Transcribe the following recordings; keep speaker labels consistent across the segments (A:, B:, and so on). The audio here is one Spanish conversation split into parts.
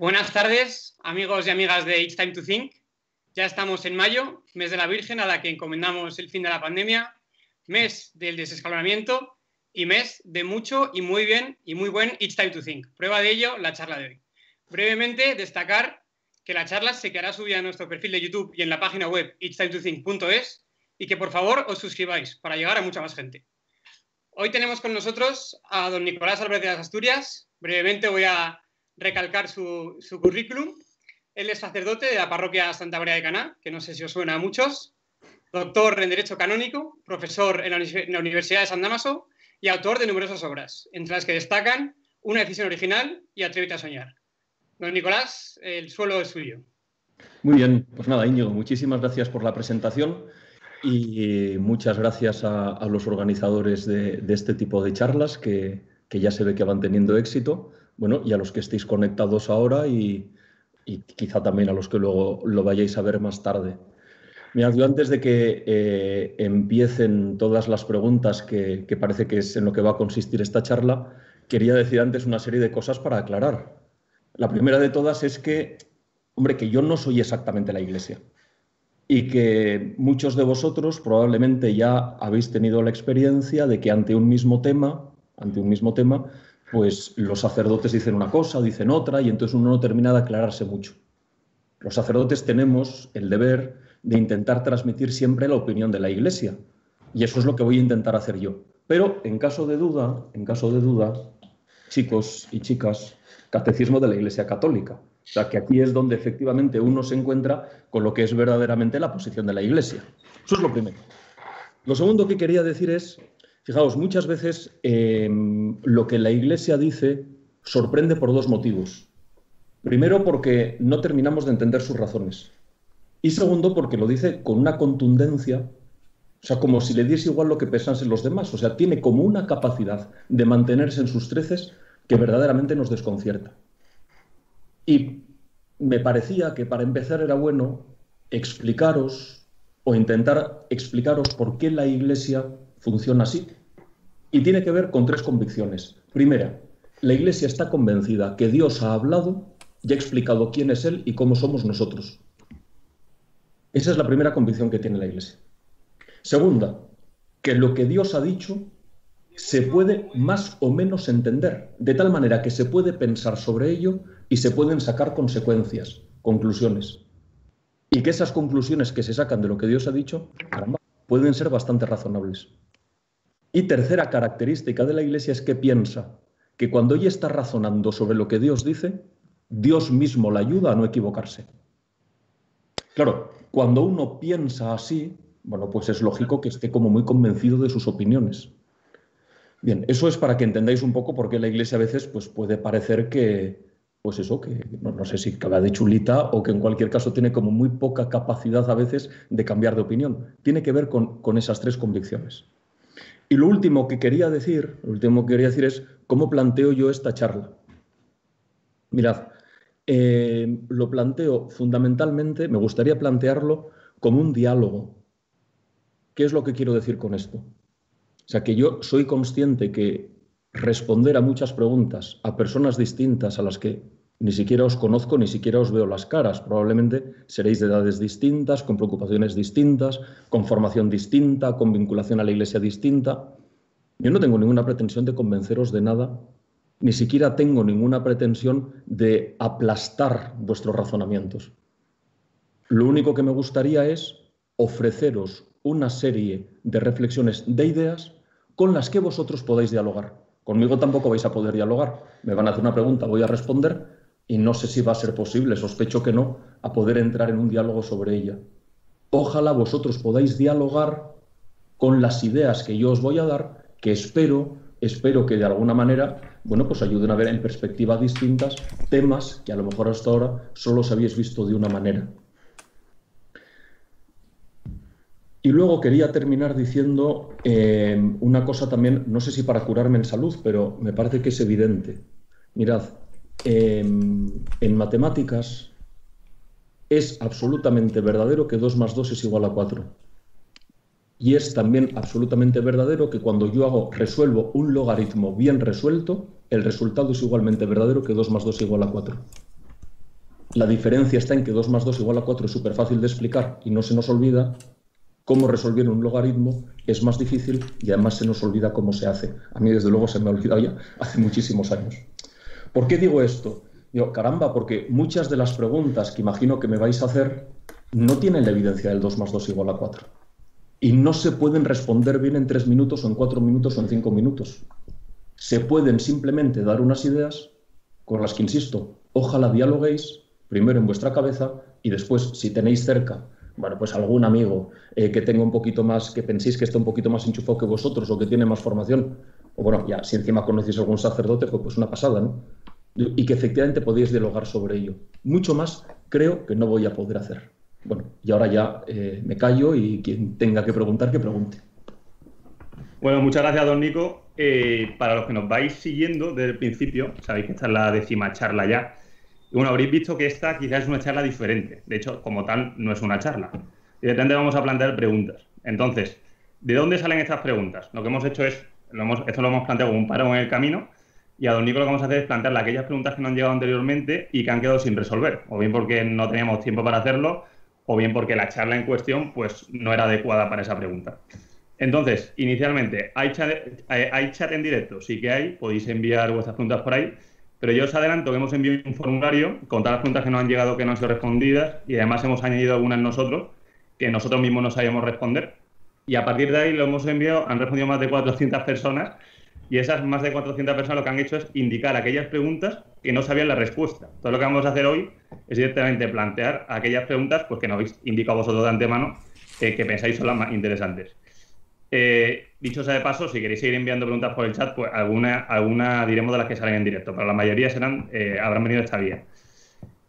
A: Buenas tardes, amigos y amigas de It's Time to Think. Ya estamos en mayo, mes de la Virgen, a la que encomendamos el fin de la pandemia, mes del desescalonamiento y mes de mucho y muy bien y muy buen It's Time to Think. Prueba de ello, la charla de hoy. Brevemente, destacar que la charla se quedará subida a nuestro perfil de YouTube y en la página web itstimetothink.es y que por favor os suscribáis para llegar a mucha más gente. Hoy tenemos con nosotros a don Nicolás Álvarez de las Asturias. Brevemente voy a recalcar su, currículum. Él es sacerdote de la parroquia Santa María de Caná, que no sé si os suena a muchos, doctor en Derecho Canónico, profesor en la, Universidad de San Damaso y autor de numerosas obras, entre las que destacan Una decisión original y Atrévete a soñar. Don Nicolás, el suelo es suyo.
B: Muy bien, pues nada, Íñigo, muchísimas gracias por la presentación y muchas gracias a, los organizadores de, este tipo de charlas que, que ya se ve que van teniendo éxito bueno, y a los que estéis conectados ahora y, quizá también a los que luego lo vayáis a ver más tarde. Mirad, yo antes de que eh, empiecen todas las preguntas, que, parece que es en lo que va a consistir esta charla, quería decir antes una serie de cosas para aclarar. La primera de todas es que, hombre, que yo no soy exactamente la Iglesia y que muchos de vosotros probablemente ya habéis tenido la experiencia de que ante un mismo tema, ante un mismo tema, pues los sacerdotes dicen una cosa, dicen otra, y entonces uno no termina de aclararse mucho. Los sacerdotes tenemos el deber de intentar transmitir siempre la opinión de la Iglesia, y eso es lo que voy a intentar hacer yo. Pero en caso de duda, en caso de duda, chicos y chicas, catecismo de la Iglesia Católica. O sea, que aquí es donde efectivamente uno se encuentra con lo que es verdaderamente la posición de la Iglesia. Eso es lo primero. Lo segundo que quería decir es Fijaos, muchas veces em, lo que la Iglesia dice sorprende por dos motivos. Primero, porque no terminamos de entender sus razones. Y segundo, porque lo dice con una contundencia, o sea, como si le diese igual lo que pensasen los demás. O sea, tiene como una capacidad de mantenerse en sus treces que verdaderamente nos desconcierta. Y me parecía que para empezar era bueno explicaros o intentar explicaros por qué la Iglesia funciona así y tiene que ver con tres convicciones. Primera, la Iglesia está convencida que Dios ha hablado y ha explicado quién es Él y cómo somos nosotros. Esa es la primera convicción que tiene la Iglesia. Segunda, que lo que Dios ha dicho se puede más o menos entender, de tal manera que se puede pensar sobre ello y se pueden sacar consecuencias, conclusiones. Y que esas conclusiones que se sacan de lo que Dios ha dicho, pueden ser bastante razonables. Y tercera característica de la Iglesia es que piensa que cuando ella está razonando sobre lo que Dios dice, Dios mismo la ayuda a no equivocarse. Claro, cuando uno piensa así, bueno, pues es lógico que esté como muy convencido de sus opiniones. Bien, eso es para que entendáis un poco por qué la Iglesia a veces pues, puede parecer que, pues eso, que no, sé si cabe de chulita o que en cualquier caso tiene como muy poca capacidad a veces de cambiar de opinión. Tiene que ver con, con esas tres convicciones. Y lo último que quería decir, lo último que quería decir es cómo planteo yo esta charla. Mirad, eh, lo planteo fundamentalmente, me gustaría plantearlo como un diálogo. ¿Qué es lo que quiero decir con esto? O sea, que yo soy consciente que responder a muchas preguntas a personas distintas a las que ni siquiera os conozco, ni siquiera os veo las caras. Probablemente seréis de edades distintas, con preocupaciones distintas, con formación distinta, con vinculación a la iglesia distinta. Yo no tengo ninguna pretensión de convenceros de nada, ni siquiera tengo ninguna pretensión de aplastar vuestros razonamientos. Lo único que me gustaría es ofreceros una serie de reflexiones, de ideas, con las que vosotros podáis dialogar. Conmigo tampoco vais a poder dialogar. Me van a hacer una pregunta, voy a responder y no sé si va a ser posible, sospecho que no, a poder entrar en un diálogo sobre ella. Ojalá vosotros podáis dialogar con las ideas que yo os voy a dar, que espero, espero que de alguna manera, bueno, pues ayuden a ver en perspectiva distintas temas que a lo mejor hasta ahora solo os habéis visto de una manera. Y luego quería terminar diciendo eh, una cosa también, no sé si para curarme en salud, pero me parece que es evidente. Mirad, en matemáticas es absolutamente verdadero que 2 más 2 es igual a 4. Y es también absolutamente verdadero que cuando yo hago, resuelvo un logaritmo bien resuelto, el resultado es igualmente verdadero que 2 más 2 es igual a 4. La diferencia está en que 2 más 2 igual a 4 es súper fácil de explicar y no se nos olvida. Cómo resolver un logaritmo es más difícil y además se nos olvida cómo se hace. A mí, desde luego, se me ha olvidado ya hace muchísimos años. ¿Por qué digo esto? Digo, caramba, porque muchas de las preguntas que imagino que me vais a hacer no tienen la evidencia del 2 más 2 igual a 4. Y no se pueden responder bien en 3 minutos o en 4 minutos o en 5 minutos. Se pueden simplemente dar unas ideas con las que, insisto, ojalá dialoguéis primero en vuestra cabeza y después, si tenéis cerca, bueno, pues algún amigo eh, que tenga un poquito más, que penséis que está un poquito más enchufado que vosotros o que tiene más formación, o bueno, ya si encima conocéis algún sacerdote, pues, pues una pasada, ¿no? Y que efectivamente podéis dialogar sobre ello. Mucho más creo que no voy a poder hacer. Bueno, y ahora ya eh, me callo y quien tenga que preguntar, que pregunte.
C: Bueno, muchas gracias, don Nico. Eh, para los que nos vais siguiendo desde el principio, sabéis que esta es la décima charla ya. Y bueno, habréis visto que esta quizás es una charla diferente. De hecho, como tal, no es una charla. Directamente vamos a plantear preguntas. Entonces, ¿de dónde salen estas preguntas? Lo que hemos hecho es, esto lo hemos planteado como un paro en el camino, y a don Nico lo que vamos a hacer es plantearle aquellas preguntas que no han llegado anteriormente y que han quedado sin resolver, o bien porque no teníamos tiempo para hacerlo, o bien porque la charla en cuestión pues, no era adecuada para esa pregunta. Entonces, inicialmente, ¿hay chat, hay chat en directo? Sí que hay, podéis enviar vuestras preguntas por ahí, pero yo os adelanto que hemos enviado un formulario con todas las preguntas que nos han llegado que no han sido respondidas y además hemos añadido algunas nosotros que nosotros mismos no sabíamos responder. Y a partir de ahí lo hemos enviado, han respondido más de 400 personas y esas más de 400 personas lo que han hecho es indicar aquellas preguntas que no sabían la respuesta. Todo lo que vamos a hacer hoy es directamente plantear aquellas preguntas pues, que nos habéis indicado vosotros de antemano eh, que pensáis son las más interesantes. Eh, dicho sea de paso, si queréis seguir enviando preguntas por el chat, pues alguna, alguna diremos de las que salen en directo, pero la mayoría serán, eh, habrán venido esta vía.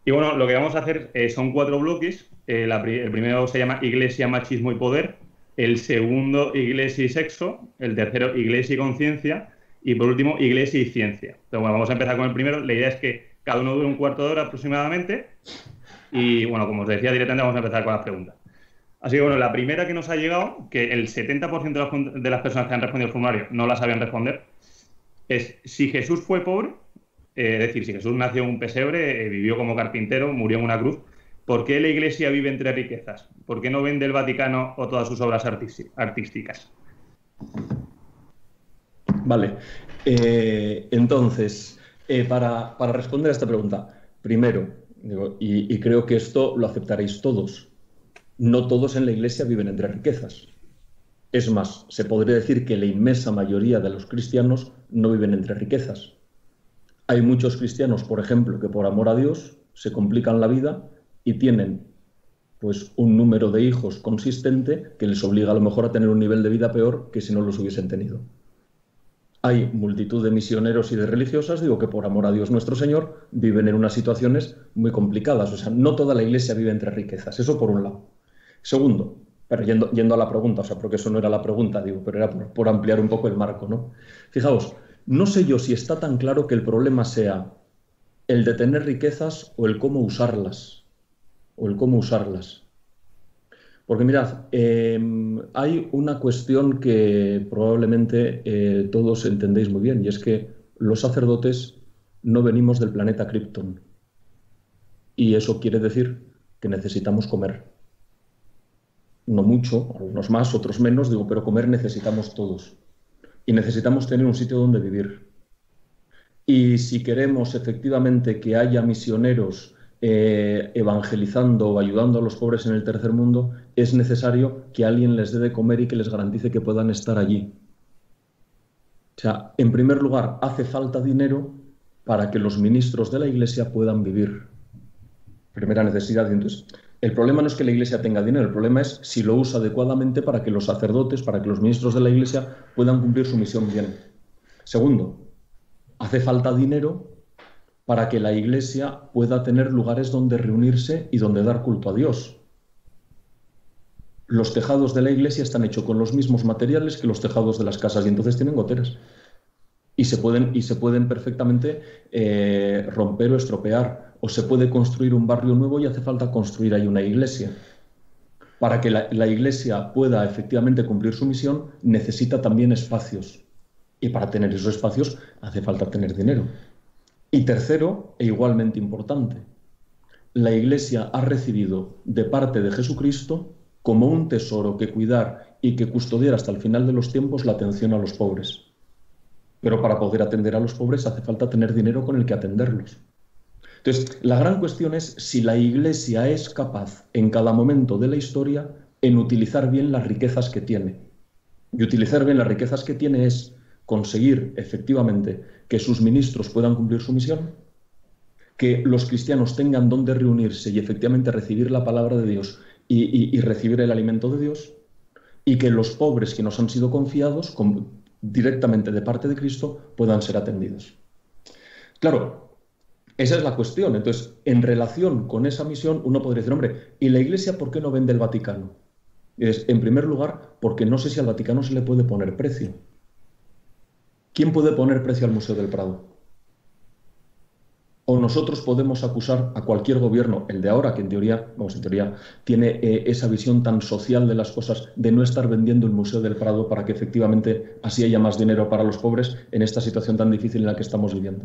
C: Y bueno, lo que vamos a hacer eh, son cuatro bloques. el primero se llama Iglesia, Machismo y Poder. El segundo, Iglesia y Sexo. El tercero, Iglesia y Conciencia. Y por último, Iglesia y Ciencia. Entonces, bueno, vamos a empezar con el primero. La idea es que cada uno dure un cuarto de hora aproximadamente. Y bueno, como os decía, directamente vamos a empezar con las preguntas. Así que bueno, la primera que nos ha llegado, que el 70% de las personas que han respondido al formulario no la sabían responder, es si Jesús fue pobre, eh, es decir, si Jesús nació en un pesebre, eh, vivió como carpintero, murió en una cruz, ¿por qué la Iglesia vive entre riquezas? ¿Por qué no vende el Vaticano o todas sus obras artísticas?
B: Vale, eh, entonces, para, responder a esta pregunta, primero, y creo que esto lo aceptaréis todos, no todos en la Iglesia viven entre riquezas. Es más, se podría decir que la inmensa mayoría de los cristianos no viven entre riquezas. Hay muchos cristianos, por ejemplo, que por amor a Dios se complican la vida y tienen pues un número de hijos consistente que les obliga a lo mejor a tener un nivel de vida peor que si no los hubiesen tenido. Hay multitud de misioneros y de religiosas, digo que por amor a Dios nuestro Señor, viven en unas situaciones muy complicadas. O sea, no toda la iglesia vive entre riquezas, eso por un lado. Segundo, pero yendo, yendo, a la pregunta, o sea, porque eso no era la pregunta, digo, pero era por, ampliar un poco el marco, ¿no? Fijaos, no sé yo si está tan claro que el problema sea el de tener riquezas o el cómo usarlas, o el cómo usarlas. Porque mirad, em, hay una cuestión que probablemente eh, todos entendéis muy bien, y es que los sacerdotes no venimos del planeta Krypton. Y eso quiere decir que necesitamos comer no mucho, algunos más, otros menos, digo, pero comer necesitamos todos. Y necesitamos tener un sitio donde vivir. Y si queremos efectivamente que haya misioneros eh, evangelizando o ayudando a los pobres en el tercer mundo, es necesario que alguien les dé de comer y que les garantice que puedan estar allí. O sea, en primer lugar, hace falta dinero para que los ministros de la Iglesia puedan vivir. Primera necesidad. Entonces, el problema no es que la Iglesia tenga dinero, el problema es si lo usa adecuadamente para que los sacerdotes, para que los ministros de la Iglesia puedan cumplir su misión bien. Segundo, hace falta dinero para que la Iglesia pueda tener lugares donde reunirse y donde dar culto a Dios. Los tejados de la Iglesia están hechos con los mismos materiales que los tejados de las casas y entonces tienen goteras. Y se pueden, y se pueden perfectamente eh, romper o estropear o se puede construir un barrio nuevo y hace falta construir ahí una iglesia. Para que la, iglesia pueda efectivamente cumplir su misión, necesita también espacios. Y para tener esos espacios hace falta tener dinero. Y tercero, e igualmente importante, la Iglesia ha recibido de parte de Jesucristo como un tesoro que cuidar y que custodiar hasta el final de los tiempos la atención a los pobres. Pero para poder atender a los pobres hace falta tener dinero con el que atenderlos. Entonces, la gran cuestión es si la Iglesia es capaz en cada momento de la historia en utilizar bien las riquezas que tiene. Y utilizar bien las riquezas que tiene es conseguir efectivamente que sus ministros puedan cumplir su misión, que los cristianos tengan donde reunirse y efectivamente recibir la palabra de Dios y, recibir el alimento de Dios, y que los pobres que nos han sido confiados directamente de parte de Cristo puedan ser atendidos. Claro, esa es la cuestión. Entonces, en relación con esa misión, uno podría decir, hombre, ¿y la Iglesia por qué no vende el Vaticano? Es, en primer lugar, porque no sé si al Vaticano se le puede poner precio. ¿Quién puede poner precio al Museo del Prado? o nosotros podemos acusar a cualquier gobierno, el de ahora, que en teoría, vamos, en teoría tiene eh, esa visión tan social de las cosas, de no estar vendiendo el Museo del Prado para que efectivamente así haya más dinero para los pobres en esta situación tan difícil en la que estamos viviendo.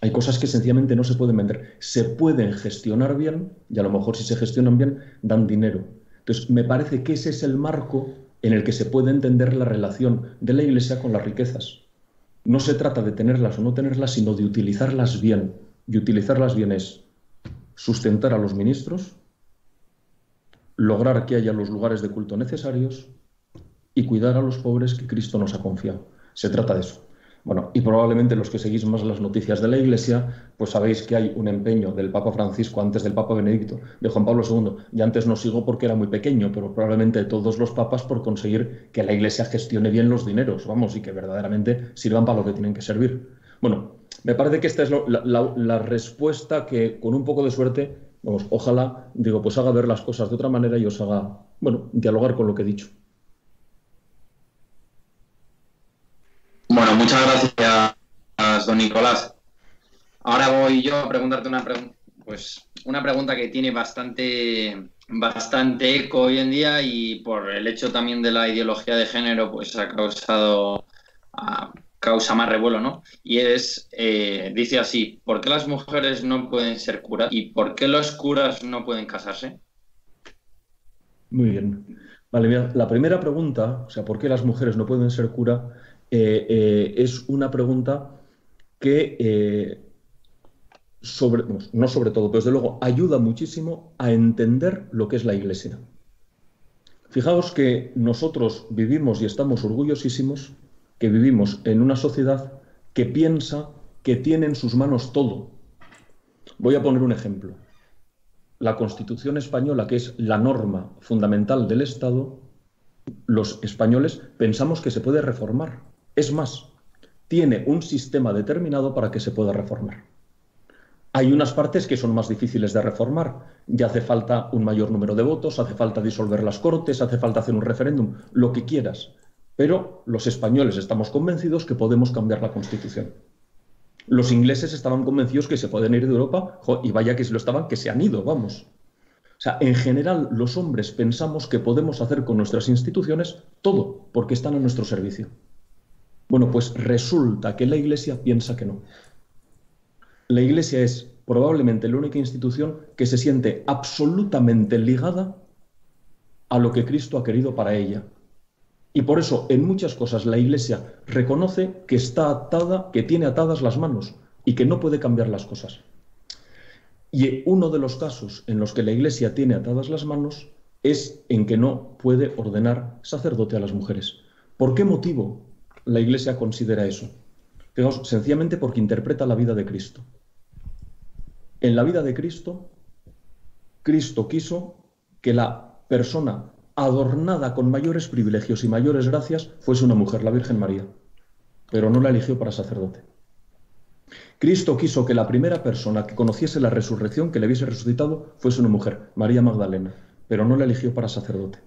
B: Hay cosas que sencillamente no se pueden vender. Se pueden gestionar bien y a lo mejor si se gestionan bien dan dinero. Entonces, me parece que ese es el marco en el que se puede entender la relación de la Iglesia con las riquezas. No se trata de tenerlas o no tenerlas, sino de utilizarlas bien y utilizarlas bien es sustentar a los ministros, lograr que haya los lugares de culto necesarios y cuidar a los pobres que Cristo nos ha confiado. Se trata de eso. Bueno, y probablemente los que seguís más las noticias de la Iglesia, pues sabéis que hay un empeño del Papa Francisco antes del Papa Benedicto, de Juan Pablo II, y antes no sigo porque era muy pequeño, pero probablemente de todos los papas por conseguir que la Iglesia gestione bien los dineros, vamos, y que verdaderamente sirvan para lo que tienen que servir. Bueno, me parece que esta es la, respuesta que, con un poco de suerte, vamos, ojalá, digo, pues haga ver las cosas de otra manera y os haga, bueno, dialogar con lo que he dicho.
D: Bueno, muchas gracias, don Nicolás. Ahora voy yo a preguntarte una, pues, una pregunta que tiene bastante, bastante eco hoy en día y por el hecho también de la ideología de género, pues ha causado causa más revuelo, ¿no? Y es, eh, dice así, ¿por qué las mujeres no pueden ser curas y por qué los curas no pueden casarse?
B: Muy bien. Vale, mira, la primera pregunta, o sea, ¿por qué las mujeres no pueden ser cura? Eh, eh, es una pregunta que, sobre, no sobre todo, pero desde luego ayuda muchísimo a entender lo que es la Iglesia. Fijaos que nosotros vivimos y estamos orgullosísimos que vivimos en una sociedad que piensa que tiene en sus manos todo. Voy a poner un ejemplo. La Constitución española, que es la norma fundamental del Estado, los españoles pensamos que se puede reformar. Es más, tiene un sistema determinado para que se pueda reformar. Hay unas partes que son más difíciles de reformar. Ya hace falta un mayor número de votos, hace falta disolver las cortes, hace falta hacer un referéndum, lo que quieras. Pero los españoles estamos convencidos que podemos cambiar la Constitución. Los ingleses estaban convencidos que se pueden ir de Europa, y vaya que si lo estaban, que se han ido, vamos. O sea, en general los hombres pensamos que podemos hacer con nuestras instituciones todo porque están a nuestro servicio. Bueno, pues resulta que la Iglesia piensa que no. La Iglesia es probablemente la única institución que se siente absolutamente ligada a lo que Cristo ha querido para ella, y por eso en muchas cosas la Iglesia reconoce que está atada, que tiene atadas las manos y que no puede cambiar las cosas. Y uno de los casos en los que la Iglesia tiene atadas las manos es en que no puede ordenar sacerdote a las mujeres. ¿Por qué motivo la Iglesia considera eso? sencillamente porque interpreta la vida de Cristo. En la vida de Cristo, Cristo quiso que la persona adornada con mayores privilegios y mayores gracias, fuese una mujer, la Virgen María, pero no la eligió para sacerdote. Cristo quiso que la primera persona que conociese la resurrección, que le hubiese resucitado, fuese una mujer, María Magdalena, pero no la eligió para sacerdote.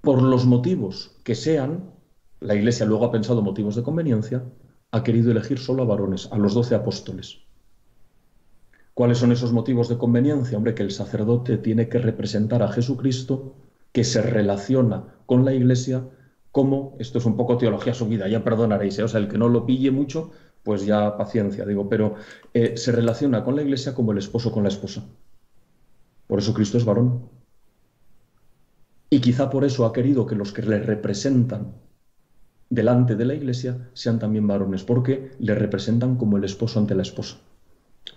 B: Por los motivos que sean, la Iglesia luego ha pensado motivos de conveniencia, ha querido elegir solo a varones, a los doce apóstoles. ¿Cuáles son esos motivos de conveniencia? Hombre, que el sacerdote tiene que representar a Jesucristo, que se relaciona con la Iglesia como, esto es un poco teología subida, ya perdonaréis, ¿eh? o sea, el que no lo pille mucho, pues ya paciencia, digo, pero eh, se relaciona con la iglesia como el esposo con la esposa. Por eso Cristo es varón. Y quizá por eso ha querido que los que le representan delante de la iglesia sean también varones, porque le representan como el esposo ante la esposa.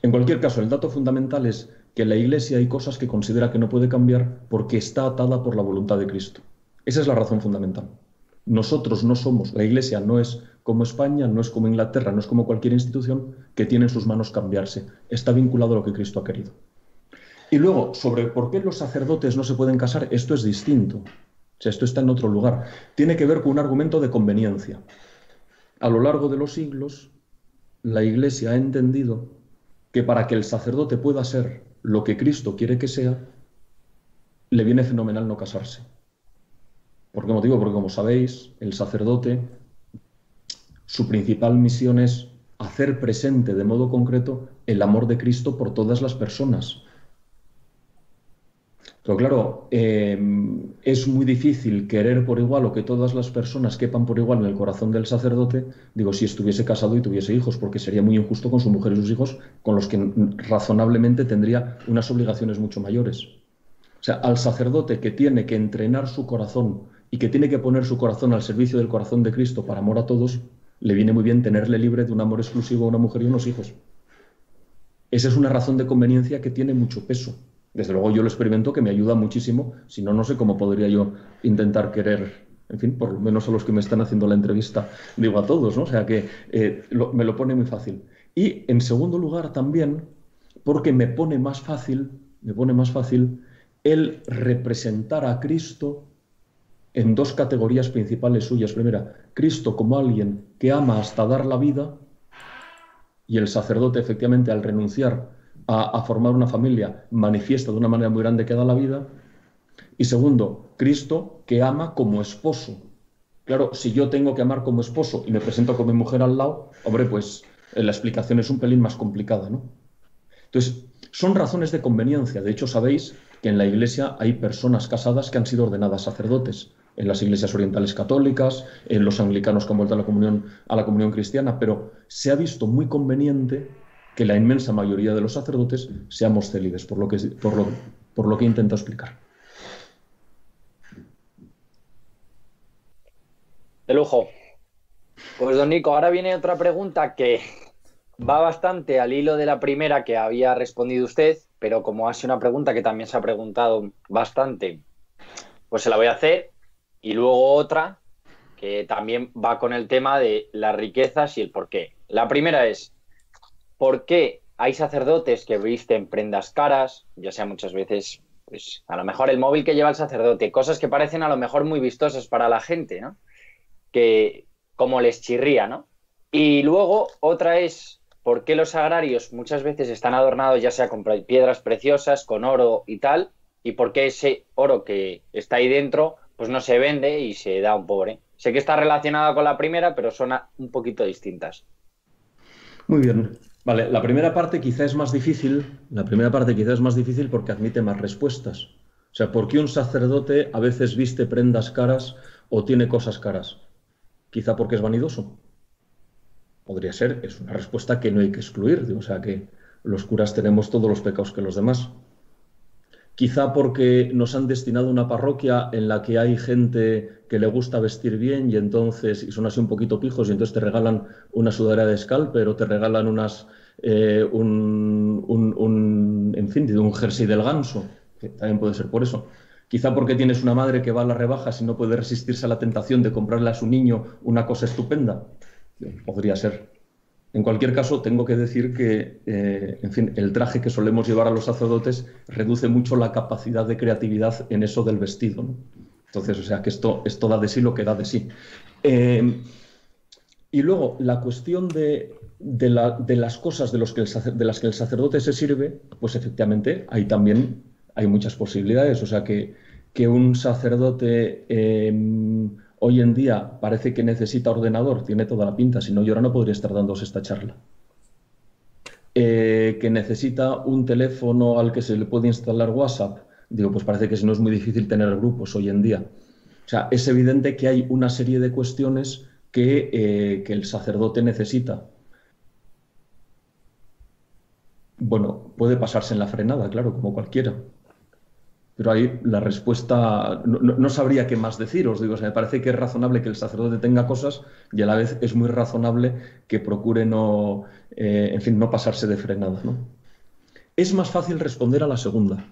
B: En cualquier caso, el dato fundamental es que la iglesia hay cosas que considera que no puede cambiar porque está atada por la voluntad de Cristo. Esa es la razón fundamental. Nosotros no somos, la iglesia no es como España, no es como Inglaterra, no es como cualquier institución que tiene en sus manos cambiarse. Está vinculado a lo que Cristo ha querido. Y luego, sobre por qué los sacerdotes no se pueden casar, esto es distinto. Sea, esto está en otro lugar. Tiene que ver con un argumento de conveniencia. A lo largo de los siglos, la Iglesia ha entendido que para que el sacerdote pueda ser lo que Cristo quiere que sea, le viene fenomenal no casarse. ¿Por qué motivo? Porque como sabéis, el sacerdote, su principal misión es hacer presente de modo concreto el amor de Cristo por todas las personas. Pero claro, eh, es muy difícil querer por igual o que todas las personas quepan por igual en el corazón del sacerdote, digo, si estuviese casado y tuviese hijos, porque sería muy injusto con su mujer y sus hijos, con los que razonablemente tendría unas obligaciones mucho mayores. O sea, al sacerdote que tiene que entrenar su corazón y que tiene que poner su corazón al servicio del corazón de Cristo para amor a todos, le viene muy bien tenerle libre de un amor exclusivo a una mujer y unos hijos. Esa es una razón de conveniencia que tiene mucho peso. Desde luego yo lo experimento que me ayuda muchísimo, si no, no sé cómo podría yo intentar querer, en fin, por lo menos a los que me están haciendo la entrevista, digo a todos, ¿no? O sea que eh, me lo pone muy fácil. Y en segundo lugar también, porque me pone más fácil, me pone más fácil el representar a Cristo en dos categorías principales suyas. Primera, Cristo como alguien que ama hasta dar la vida y el sacerdote efectivamente al renunciar a, formar una familia manifiesta de una manera muy grande que da la vida. Y segundo, Cristo que ama como esposo. Claro, si yo tengo que amar como esposo y me presento con mi mujer al lado, hombre, pues eh, la explicación es un pelín más complicada, ¿no? Entonces, son razones de conveniencia. De hecho, sabéis que en la Iglesia hay personas casadas que han sido ordenadas sacerdotes, en las iglesias orientales católicas, en los anglicanos que han vuelto a la comunión, a la comunión cristiana, pero se ha visto muy conveniente que la inmensa mayoría de los sacerdotes seamos célibes, por lo que, por lo, por lo que intento explicar.
E: De lujo. Pues don Nico, ahora viene otra pregunta que va bastante al hilo de la primera que había respondido usted, pero como ha sido una pregunta que también se ha preguntado bastante, pues se la voy a hacer. Y luego otra que también va con el tema de las riquezas y el por qué. La primera es, ¿Por qué hay sacerdotes que visten prendas caras, ya sea muchas veces, pues a lo mejor el móvil que lleva el sacerdote, cosas que parecen a lo mejor muy vistosas para la gente, ¿no? Que como les chirría, ¿no? Y luego otra es por qué los agrarios muchas veces están adornados ya sea con piedras preciosas, con oro y tal, y por qué ese oro que está ahí dentro pues no se vende y se da a un pobre. Sé que está relacionada con la primera, pero son un poquito distintas.
B: Muy bien. Vale, la primera parte quizá es más difícil, la primera parte quizá es más difícil porque admite más respuestas. O sea, ¿por qué un sacerdote a veces viste prendas caras o tiene cosas caras? Quizá porque es vanidoso. Podría ser, es una respuesta que no hay que excluir, o sea que los curas tenemos todos los pecados que los demás quizá porque nos han destinado una parroquia en la que hay gente que le gusta vestir bien y entonces, y son así un poquito pijos, y entonces te regalan una sudadera de scalper o te regalan unas, eh, un, un, en fin, un jersey del ganso, que también puede ser por eso. Quizá porque tienes una madre que va a las rebajas y no puede resistirse a la tentación de comprarle a su niño una cosa estupenda. Podría ser. En cualquier caso, tengo que decir que, eh, en fin, el traje que solemos llevar a los sacerdotes reduce mucho la capacidad de creatividad en eso del vestido. Entonces, o sea, que esto, esto da de sí lo que da de sí. Eh, y luego, la cuestión de, las cosas de, las que el sacerdote se sirve, pues efectivamente, hay también hay muchas posibilidades. O sea, que, un sacerdote... Eh, hoy en día parece que necesita ordenador, tiene toda la pinta, si no yo ahora no podría estar dándose esta charla. Eh, que necesita un teléfono al que se le puede instalar WhatsApp, digo, pues parece que si no es muy difícil tener grupos hoy en día. O sea, es evidente que hay una serie de cuestiones que, eh, que el sacerdote necesita. Bueno, puede pasarse en la frenada, claro, como cualquiera. Pero ahí la respuesta, no, sabría qué más deciros. Digo, me parece que es razonable que el sacerdote tenga cosas y a la vez es muy razonable que procure no, eh, en fin, no pasarse de frenada. ¿no? Es más fácil responder a la segunda.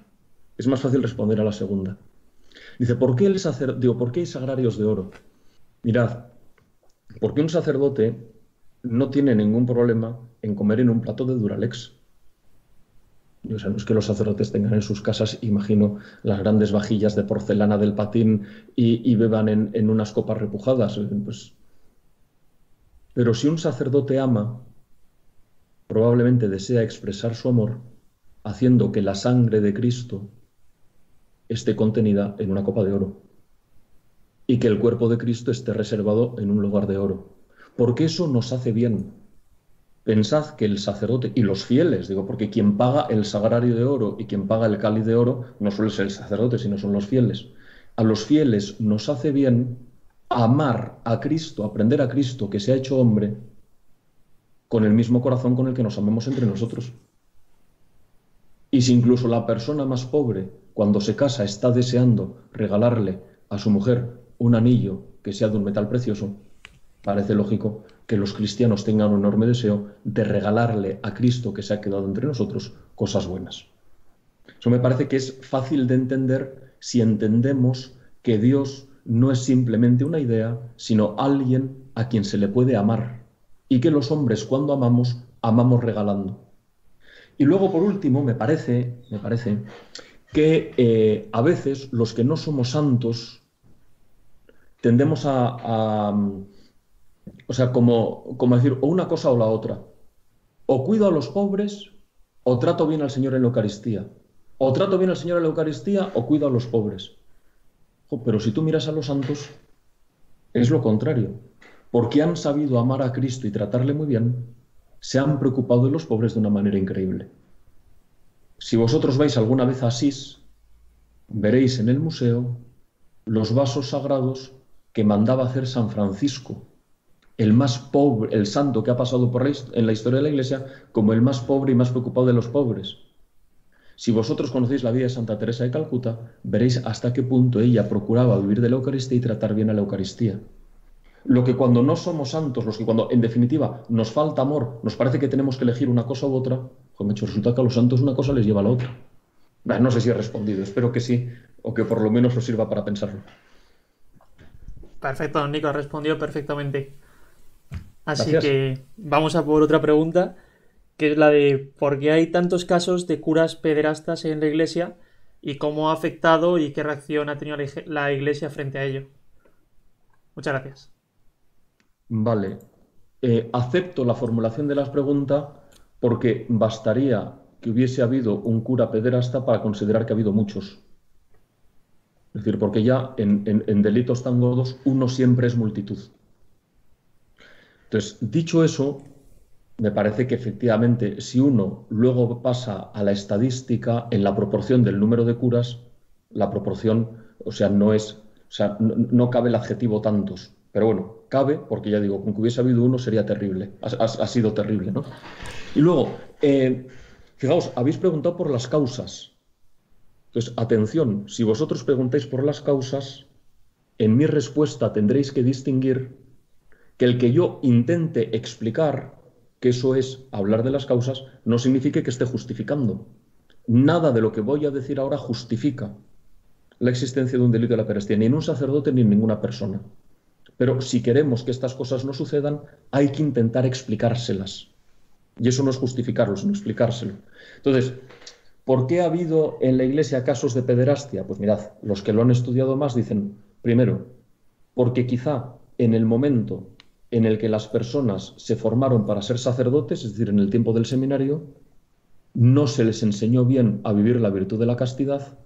B: Es más fácil responder a la segunda. Dice, ¿por qué el sacerdote, digo, ¿por qué hay sagrarios de oro? Mirad, porque un sacerdote no tiene ningún problema en comer en un plato de Duralex. No es que los sacerdotes tengan en sus casas, imagino, las grandes vajillas de porcelana del patín y, beban en, unas copas repujadas. Eh, pues. Pero si un sacerdote ama, probablemente desea expresar su amor haciendo que la sangre de Cristo esté contenida en una copa de oro y que el cuerpo de Cristo esté reservado en un lugar de oro. Porque eso nos hace bien, Pensad que el sacerdote y los fieles, digo, porque quien paga el sagrario de oro y quien paga el cáliz de oro no suele ser el sacerdote, sino son los fieles. A los fieles nos hace bien amar a Cristo, aprender a Cristo que se ha hecho hombre, con el mismo corazón con el que nos amamos entre nosotros. Y si incluso la persona más pobre, cuando se casa, está deseando regalarle a su mujer un anillo que sea de un metal precioso, parece lógico que los cristianos tengan un enorme deseo de regalarle a Cristo que se ha quedado entre nosotros cosas buenas. Eso me parece que es fácil de entender si entendemos que Dios no es simplemente una idea, sino alguien a quien se le puede amar y que los hombres cuando amamos, amamos regalando. Y luego, por último, me parece, me parece que eh, a veces los que no somos santos tendemos a o sea, como, como decir, o una cosa o la otra. O cuido a los pobres o trato bien al Señor en la Eucaristía. O trato bien al Señor en la Eucaristía o cuido a los pobres. pero si tú miras a los santos, es lo contrario. Porque han sabido amar a Cristo y tratarle muy bien, se han preocupado de los pobres de una manera increíble. Si vosotros vais alguna vez a Asís, veréis en el museo los vasos sagrados que mandaba hacer San Francisco el más pobre, el santo que ha pasado por en la historia de la Iglesia, como el más pobre y más preocupado de los pobres. Si vosotros conocéis la vida de Santa Teresa de Calcuta, veréis hasta qué punto ella procuraba vivir de la Eucaristía y tratar bien a la Eucaristía. Lo que cuando no somos santos, los que cuando en definitiva nos falta amor, nos parece que tenemos que elegir una cosa u otra, como hecho resulta que a los santos una cosa les lleva a la otra. No sé si he respondido, espero que sí, o que por lo menos os sirva para pensarlo.
F: Perfecto, Nico, ha respondido perfectamente. Así que vamos a por otra pregunta, que es la de por qué hay tantos casos de curas pederastas en la iglesia y cómo ha afectado y qué reacción ha tenido la iglesia frente a ello. Muchas gracias.
B: Vale. Eh, acepto la formulación de las preguntas porque bastaría que hubiese habido un cura pederasta para considerar que ha habido muchos. Es decir, porque ya en delitos tan gordos uno siempre es multitud. Entonces, dicho eso, me parece que efectivamente, si uno luego pasa a la estadística en la proporción del número de curas, la proporción, o sea, no es, o sea, no, cabe el adjetivo tantos. Pero bueno, cabe, porque ya digo, con que hubiese habido uno sería terrible. Ha, sido terrible, ¿no? Y luego, eh, fijaos, habéis preguntado por las causas. Entonces, atención, si vosotros preguntáis por las causas, en mi respuesta tendréis que distinguir que el que yo intente explicar que eso es hablar de las causas no signifique que esté justificando. Nada de lo que voy a decir ahora justifica la existencia de un delito de la perestía, ni en un sacerdote ni en ninguna persona. Pero si queremos que estas cosas no sucedan, hay que intentar explicárselas. Y eso no es justificarlo, sino explicárselo. Entonces, ¿por qué ha habido en la Iglesia casos de pederastia? Pues mirad, los que lo han estudiado más dicen, primero, porque quizá en el momento en el que las personas se formaron para ser sacerdotes, es decir, en el tiempo del seminario, no se les enseñó bien a vivir la virtud de la castidad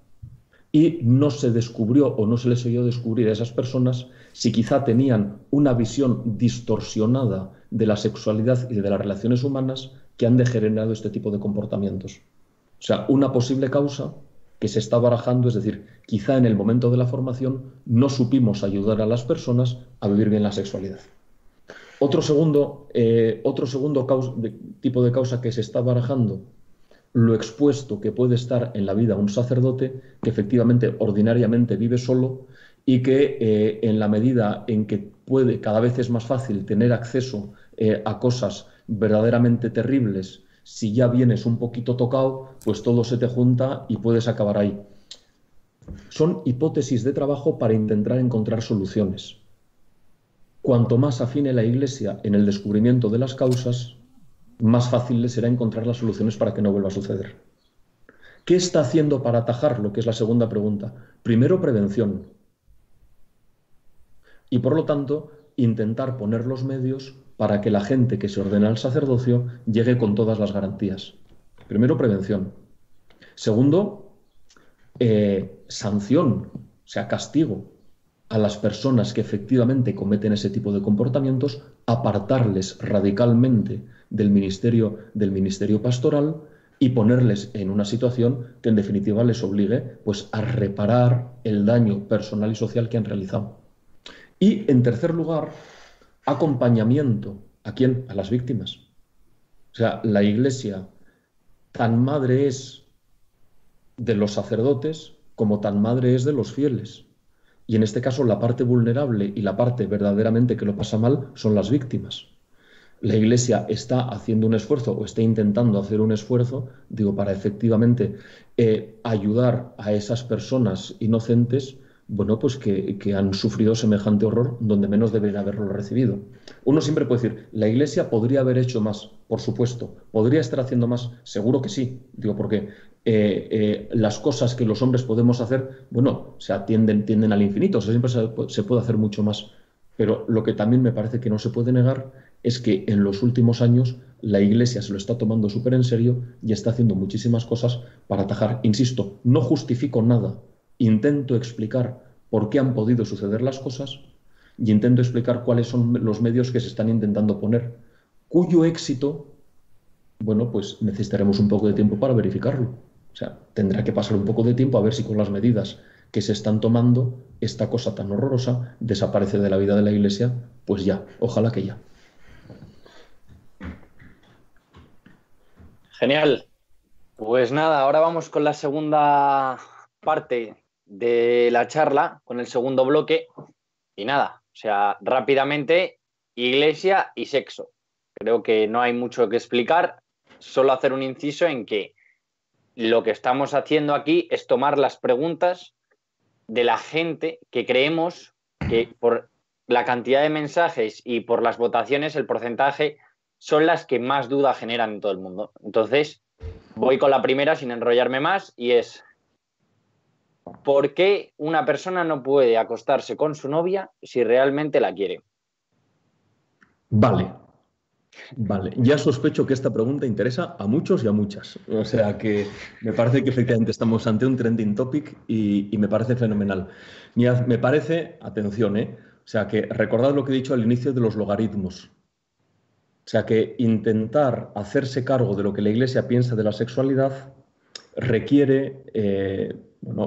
B: y no se descubrió o no se les oyó descubrir a esas personas si quizá tenían una visión distorsionada de la sexualidad y de las relaciones humanas que han degenerado este tipo de comportamientos. O sea, una posible causa que se está barajando, es decir, quizá en el momento de la formación no supimos ayudar a las personas a vivir bien la sexualidad. Otro segundo, eh, otro segundo tipo de causa que se está barajando, lo expuesto que puede estar en la vida un sacerdote que efectivamente ordinariamente vive solo y que eh, en la medida en que puede, cada vez es más fácil tener acceso eh, a cosas verdaderamente terribles, si ya vienes un poquito tocado, pues todo se te junta y puedes acabar ahí. Son hipótesis de trabajo para intentar encontrar soluciones. Cuanto más afine la Iglesia en el descubrimiento de las causas, más fácil le será encontrar las soluciones para que no vuelva a suceder. ¿Qué está haciendo para atajarlo? Que es la segunda pregunta. Primero, prevención. Y por lo tanto, intentar poner los medios para que la gente que se ordena al sacerdocio llegue con todas las garantías. Primero, prevención. Segundo, eh, sanción, o sea, castigo a las personas que efectivamente cometen ese tipo de comportamientos, apartarles radicalmente del ministerio, del ministerio pastoral y ponerles en una situación que en definitiva les obligue pues, a reparar el daño personal y social que han realizado. Y en tercer lugar, acompañamiento. ¿A quién? A las víctimas. O sea, la iglesia tan madre es de los sacerdotes como tan madre es de los fieles. Y en este caso la parte vulnerable y la parte verdaderamente que lo pasa mal son las víctimas. La Iglesia está haciendo un esfuerzo o está intentando hacer un esfuerzo, digo, para efectivamente eh, ayudar a esas personas inocentes, bueno, pues que, han sufrido semejante horror donde menos deberían haberlo recibido. Uno siempre puede decir, la Iglesia podría haber hecho más, por supuesto, podría estar haciendo más, seguro que sí, digo, porque eh, eh, las cosas que los hombres podemos hacer, bueno, se atienden, tienden al infinito, o sea, siempre se puede hacer mucho más. Pero lo que también me parece que no se puede negar es que en los últimos años la Iglesia se lo está tomando súper en serio y está haciendo muchísimas cosas para atajar. Insisto, no justifico nada, intento explicar por qué han podido suceder las cosas y intento explicar cuáles son los medios que se están intentando poner, cuyo éxito, bueno, pues necesitaremos un poco de tiempo para verificarlo. O sea, tendrá que pasar un poco de tiempo a ver si con las medidas que se están tomando esta cosa tan horrorosa desaparece de la vida de la Iglesia, pues ya, ojalá que ya.
E: Genial. Pues nada, ahora vamos con la segunda parte de la charla, con el segundo bloque. Y nada, o sea, rápidamente, iglesia y sexo. Creo que no hay mucho que explicar, solo hacer un inciso en que lo que estamos haciendo aquí es tomar las preguntas de la gente que creemos que por la cantidad de mensajes y por las votaciones el porcentaje son las que más duda generan en todo el mundo. Entonces, voy con la primera sin enrollarme más y es, ¿por qué una persona no puede acostarse con su novia si realmente la quiere?
B: Vale. Vale, ya sospecho que esta pregunta interesa a muchos y a muchas. O sea que me parece que efectivamente estamos ante un trending topic y, me parece fenomenal. Me parece, atención, ¿eh? o sea que recordad lo que he dicho al inicio de los logaritmos. O sea que intentar hacerse cargo de lo que la Iglesia piensa de la sexualidad requiere, eh,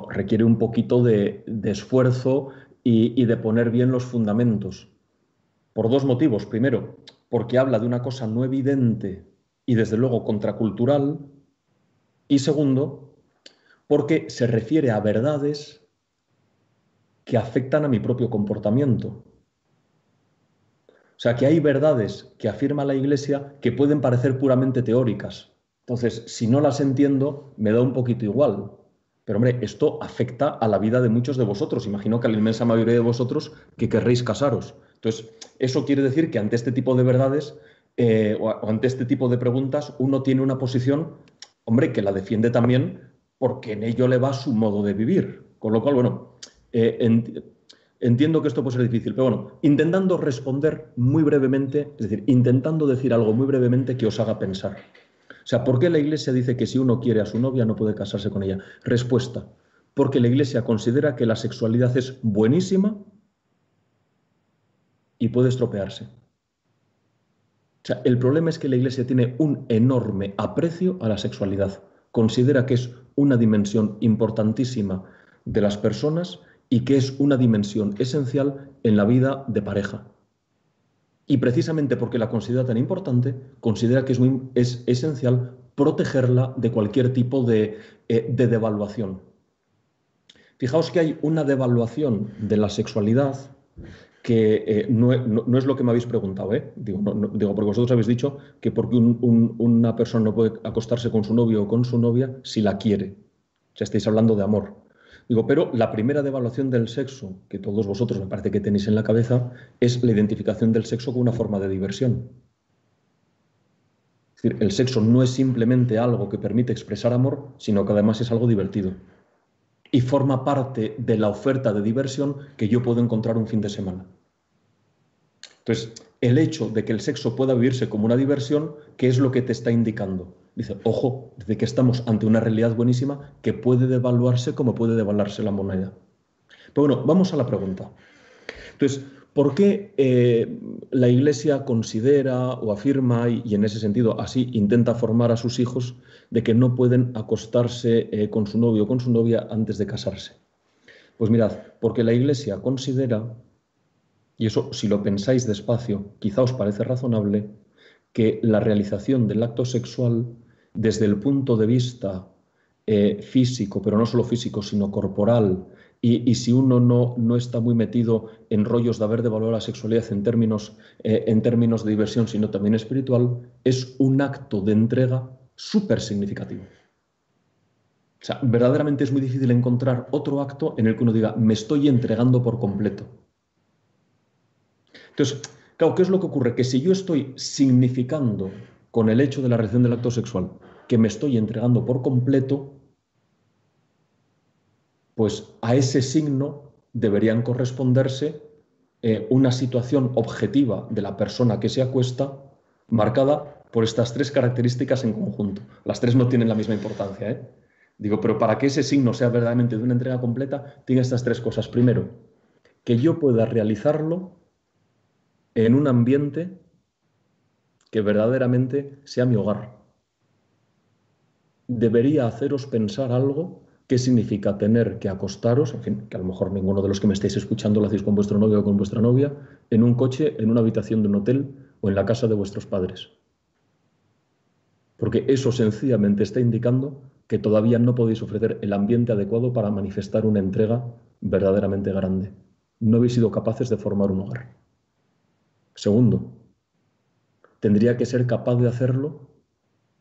B: requiere un poquito de, esfuerzo y, de poner bien los fundamentos. Por dos motivos. Primero, porque habla de una cosa no evidente y desde luego contracultural. Y segundo, porque se refiere a verdades que afectan a mi propio comportamiento. O sea, que hay verdades que afirma la Iglesia que pueden parecer puramente teóricas. Entonces, si no las entiendo, me da un poquito igual. Pero hombre, esto afecta a la vida de muchos de vosotros. Imagino que a la inmensa mayoría de vosotros que querréis casaros. Entonces, eso quiere decir que ante este tipo de verdades eh, o ante este tipo de preguntas, uno tiene una posición, hombre, que la defiende también porque en ello le va su modo de vivir. Con lo cual, bueno, eh, Entiendo que esto puede ser difícil, pero bueno, intentando responder muy brevemente, es decir, intentando decir algo muy brevemente que os haga pensar. O sea, ¿por qué la Iglesia dice que si uno quiere a su novia no puede casarse con ella? Respuesta, porque la Iglesia considera que la sexualidad es buenísima y puede estropearse. O sea, el problema es que la Iglesia tiene un enorme aprecio a la sexualidad. Considera que es una dimensión importantísima de las personas y que es una dimensión esencial en la vida de pareja. Y precisamente porque la considera tan importante, considera que es, es esencial protegerla de cualquier tipo de, eh, devaluación. Fijaos que hay una devaluación de la sexualidad que eh, no, es lo que me habéis preguntado, ¿eh? digo, digo, porque vosotros habéis dicho que porque una persona no puede acostarse con su novio o con su novia si la quiere. O sea, estáis hablando de amor. Digo, pero la primera devaluación del sexo, que todos vosotros me parece que tenéis en la cabeza, es la identificación del sexo como una forma de diversión. Es decir, el sexo no es simplemente algo que permite expresar amor, sino que además es algo divertido. Y forma parte de la oferta de diversión que yo puedo encontrar un fin de semana. Entonces, el hecho de que el sexo pueda vivirse como una diversión, ¿qué es lo que te está indicando? Dice, ojo, de que estamos ante una realidad buenísima que puede devaluarse como puede devaluarse la moneda. Pero bueno, vamos a la pregunta. Entonces, ¿por qué eh, la Iglesia considera o afirma, y, en ese sentido así intenta formar a sus hijos, de que no pueden acostarse eh, con su novio o con su novia antes de casarse? Pues mirad, porque la Iglesia considera, y eso si lo pensáis despacio, quizá os parece razonable, que la realización del acto sexual desde el punto de vista eh, físico, pero no solo físico, sino corporal, y, si uno no, no, está muy metido en rollos de haber de la sexualidad en términos, eh, en términos de diversión, sino también espiritual, es un acto de entrega súper significativo. O sea, verdaderamente es muy difícil encontrar otro acto en el que uno diga, me estoy entregando por completo. Entonces, claro, ¿qué es lo que ocurre? Que si yo estoy significando con el hecho de la realización del acto sexual que me estoy entregando por completo, pues a ese signo deberían corresponderse eh, una situación objetiva de la persona que se acuesta marcada por estas tres características en conjunto. Las tres no tienen la misma importancia. ¿eh? Digo, pero para que ese signo sea verdaderamente de una entrega completa, tiene estas tres cosas. Primero, que yo pueda realizarlo en un ambiente que verdaderamente sea mi hogar. Debería haceros pensar algo qué significa tener que acostaros, en fin, que a lo mejor ninguno de los que me estáis escuchando lo hacéis con vuestro novio o con vuestra novia, en un coche, en una habitación de un hotel o en la casa de vuestros padres. Porque eso sencillamente está indicando que todavía no podéis ofrecer el ambiente adecuado para manifestar una entrega verdaderamente grande. No habéis sido capaces de formar un hogar. Segundo, tendría que ser capaz de hacerlo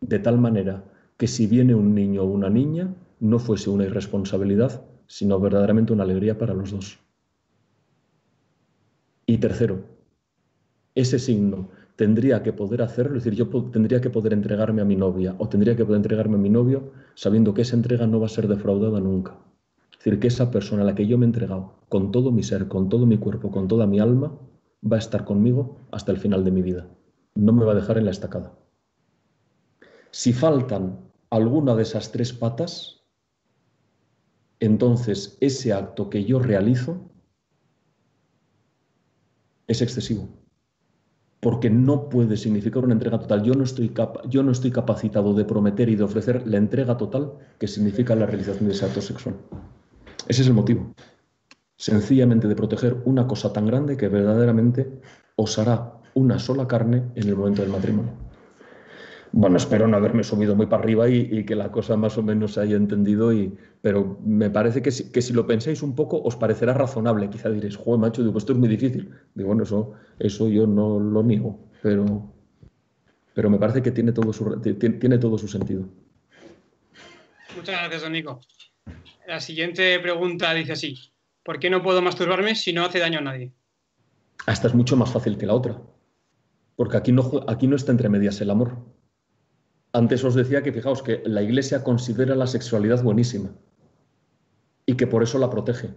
B: de tal manera que si viene un niño o una niña, no fuese una irresponsabilidad, sino verdaderamente una alegría para los dos. Y tercero, ese signo tendría que poder hacerlo, es decir, yo tendría que poder entregarme a mi novia o tendría que poder entregarme a mi novio sabiendo que esa entrega no va a ser defraudada nunca. Es decir, que esa persona a la que yo me he entregado con todo mi ser, con todo mi cuerpo, con toda mi alma, va a estar conmigo hasta el final de mi vida no me va a dejar en la estacada. Si faltan alguna de esas tres patas, entonces ese acto que yo realizo es excesivo, porque no puede significar una entrega total. Yo no, estoy yo no estoy capacitado de prometer y de ofrecer la entrega total que significa la realización de ese acto sexual. Ese es el motivo. Sencillamente de proteger una cosa tan grande que verdaderamente os hará una sola carne en el momento del matrimonio. Bueno, espero no haberme subido muy para arriba y, que la cosa más o menos se haya entendido, y, pero me parece que si, que si lo pensáis un poco os parecerá razonable. Quizá diréis, joder, macho, digo, esto es muy difícil. Digo, bueno, eso, eso yo no lo niego, pero, pero me parece que tiene todo, su, tiene todo su sentido.
A: Muchas gracias, don Nico. La siguiente pregunta dice así, ¿por qué no puedo masturbarme si no hace daño a nadie?
B: Esta es mucho más fácil que la otra. Porque aquí no, aquí no está entre medias el amor. Antes os decía que fijaos que la Iglesia considera la sexualidad buenísima y que por eso la protege.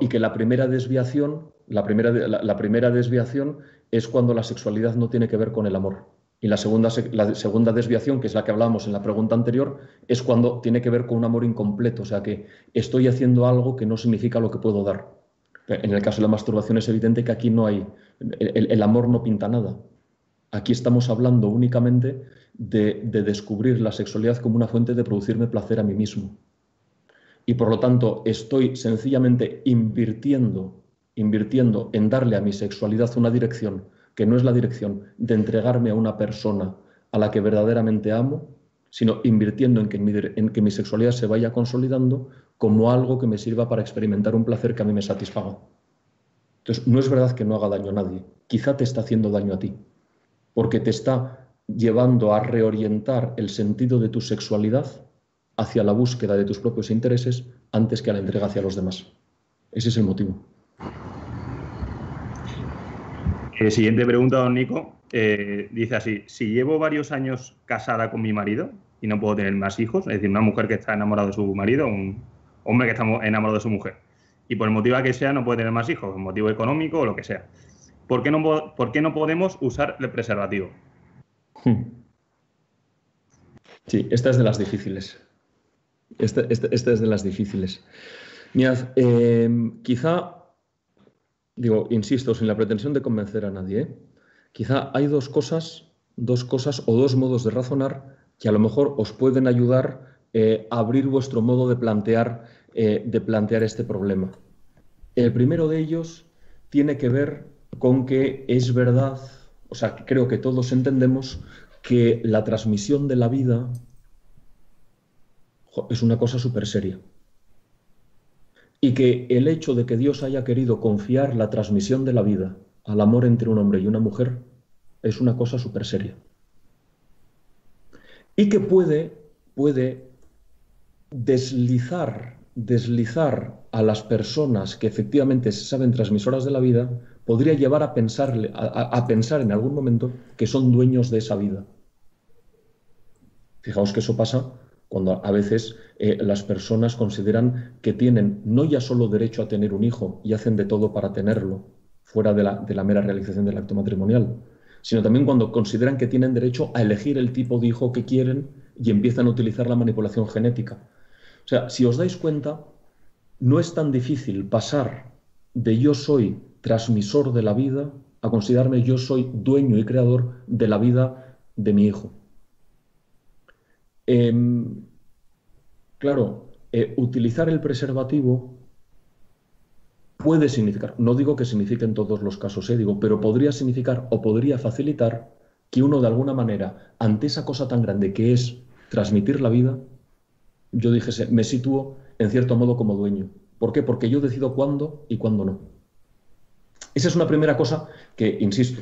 B: y que la primera desviación, la primera, la, primera desviación es cuando la sexualidad no tiene que ver con el amor. Y la segunda, la segunda desviación, que es la que hablábamos en la pregunta anterior, es cuando tiene que ver con un amor incompleto, o sea que estoy haciendo algo que no significa lo que puedo dar. En el caso de la masturbación es evidente que aquí no hay, el, amor no pinta nada. Aquí estamos hablando únicamente de, descubrir la sexualidad como una fuente de producirme placer a mí mismo. Y por lo tanto estoy sencillamente invirtiendo, invirtiendo en darle a mi sexualidad una dirección que no es la dirección de entregarme a una persona a la que verdaderamente amo, sino invirtiendo en que, mi, en que mi sexualidad se vaya consolidando como algo que me sirva para experimentar un placer que a mí me satisfaga. Entonces, no es verdad que no haga daño a nadie, quizá te está haciendo daño a ti, porque te está llevando a reorientar el sentido de tu sexualidad hacia la búsqueda de tus propios intereses antes que a la entrega hacia los demás. Ese es el motivo.
C: Eh, siguiente pregunta, don Nico. Eh, dice así, si llevo varios años casada con mi marido y no puedo tener más hijos, es decir, una mujer que está enamorada de su marido, un hombre que está enamorado de su mujer, y por el motivo que sea no puede tener más hijos, motivo económico o lo que sea, ¿por qué no, podemos usar el preservativo? Hmm.
B: Sí, esta es de las difíciles. Esta, es de las difíciles. Mirad, eh, quizá, digo, insisto, sin la pretensión de convencer a nadie, ¿eh? quizá hay dos cosas, dos cosas o dos modos de razonar que a lo mejor os pueden ayudar eh, a abrir vuestro modo de plantear, de plantear este problema. El primero de ellos tiene que ver con que es verdad, o sea, creo que todos entendemos que la transmisión de la vida es una cosa súper seria. Y que el hecho de que Dios haya querido confiar la transmisión de la vida al amor entre un hombre y una mujer es una cosa súper seria. Y que puede, puede deslizar, deslizar a las personas que efectivamente se saben transmisoras de la vida, podría llevar a, pensarle, a pensar en algún momento que son dueños de esa vida. Fijaos que eso pasa cuando a veces eh, las personas consideran que tienen no ya solo derecho a tener un hijo y hacen de todo para tenerlo, fuera de la, de la mera realización del acto matrimonial, sino también cuando consideran que tienen derecho a elegir el tipo de hijo que quieren y empiezan a utilizar la manipulación genética. O sea, si os dais cuenta, no es tan difícil pasar de yo soy transmisor de la vida a considerarme yo soy dueño y creador de la vida de mi hijo. Em, claro, eh, utilizar el preservativo puede significar, no digo que signifique en todos los casos, eh, digo, pero podría significar o podría facilitar que uno de alguna manera, ante esa cosa tan grande que es transmitir la vida, yo dijese, me sitúo en cierto modo como dueño. ¿Por qué? Porque yo decido cuándo y cuándo no. Esa es una primera cosa que, insisto,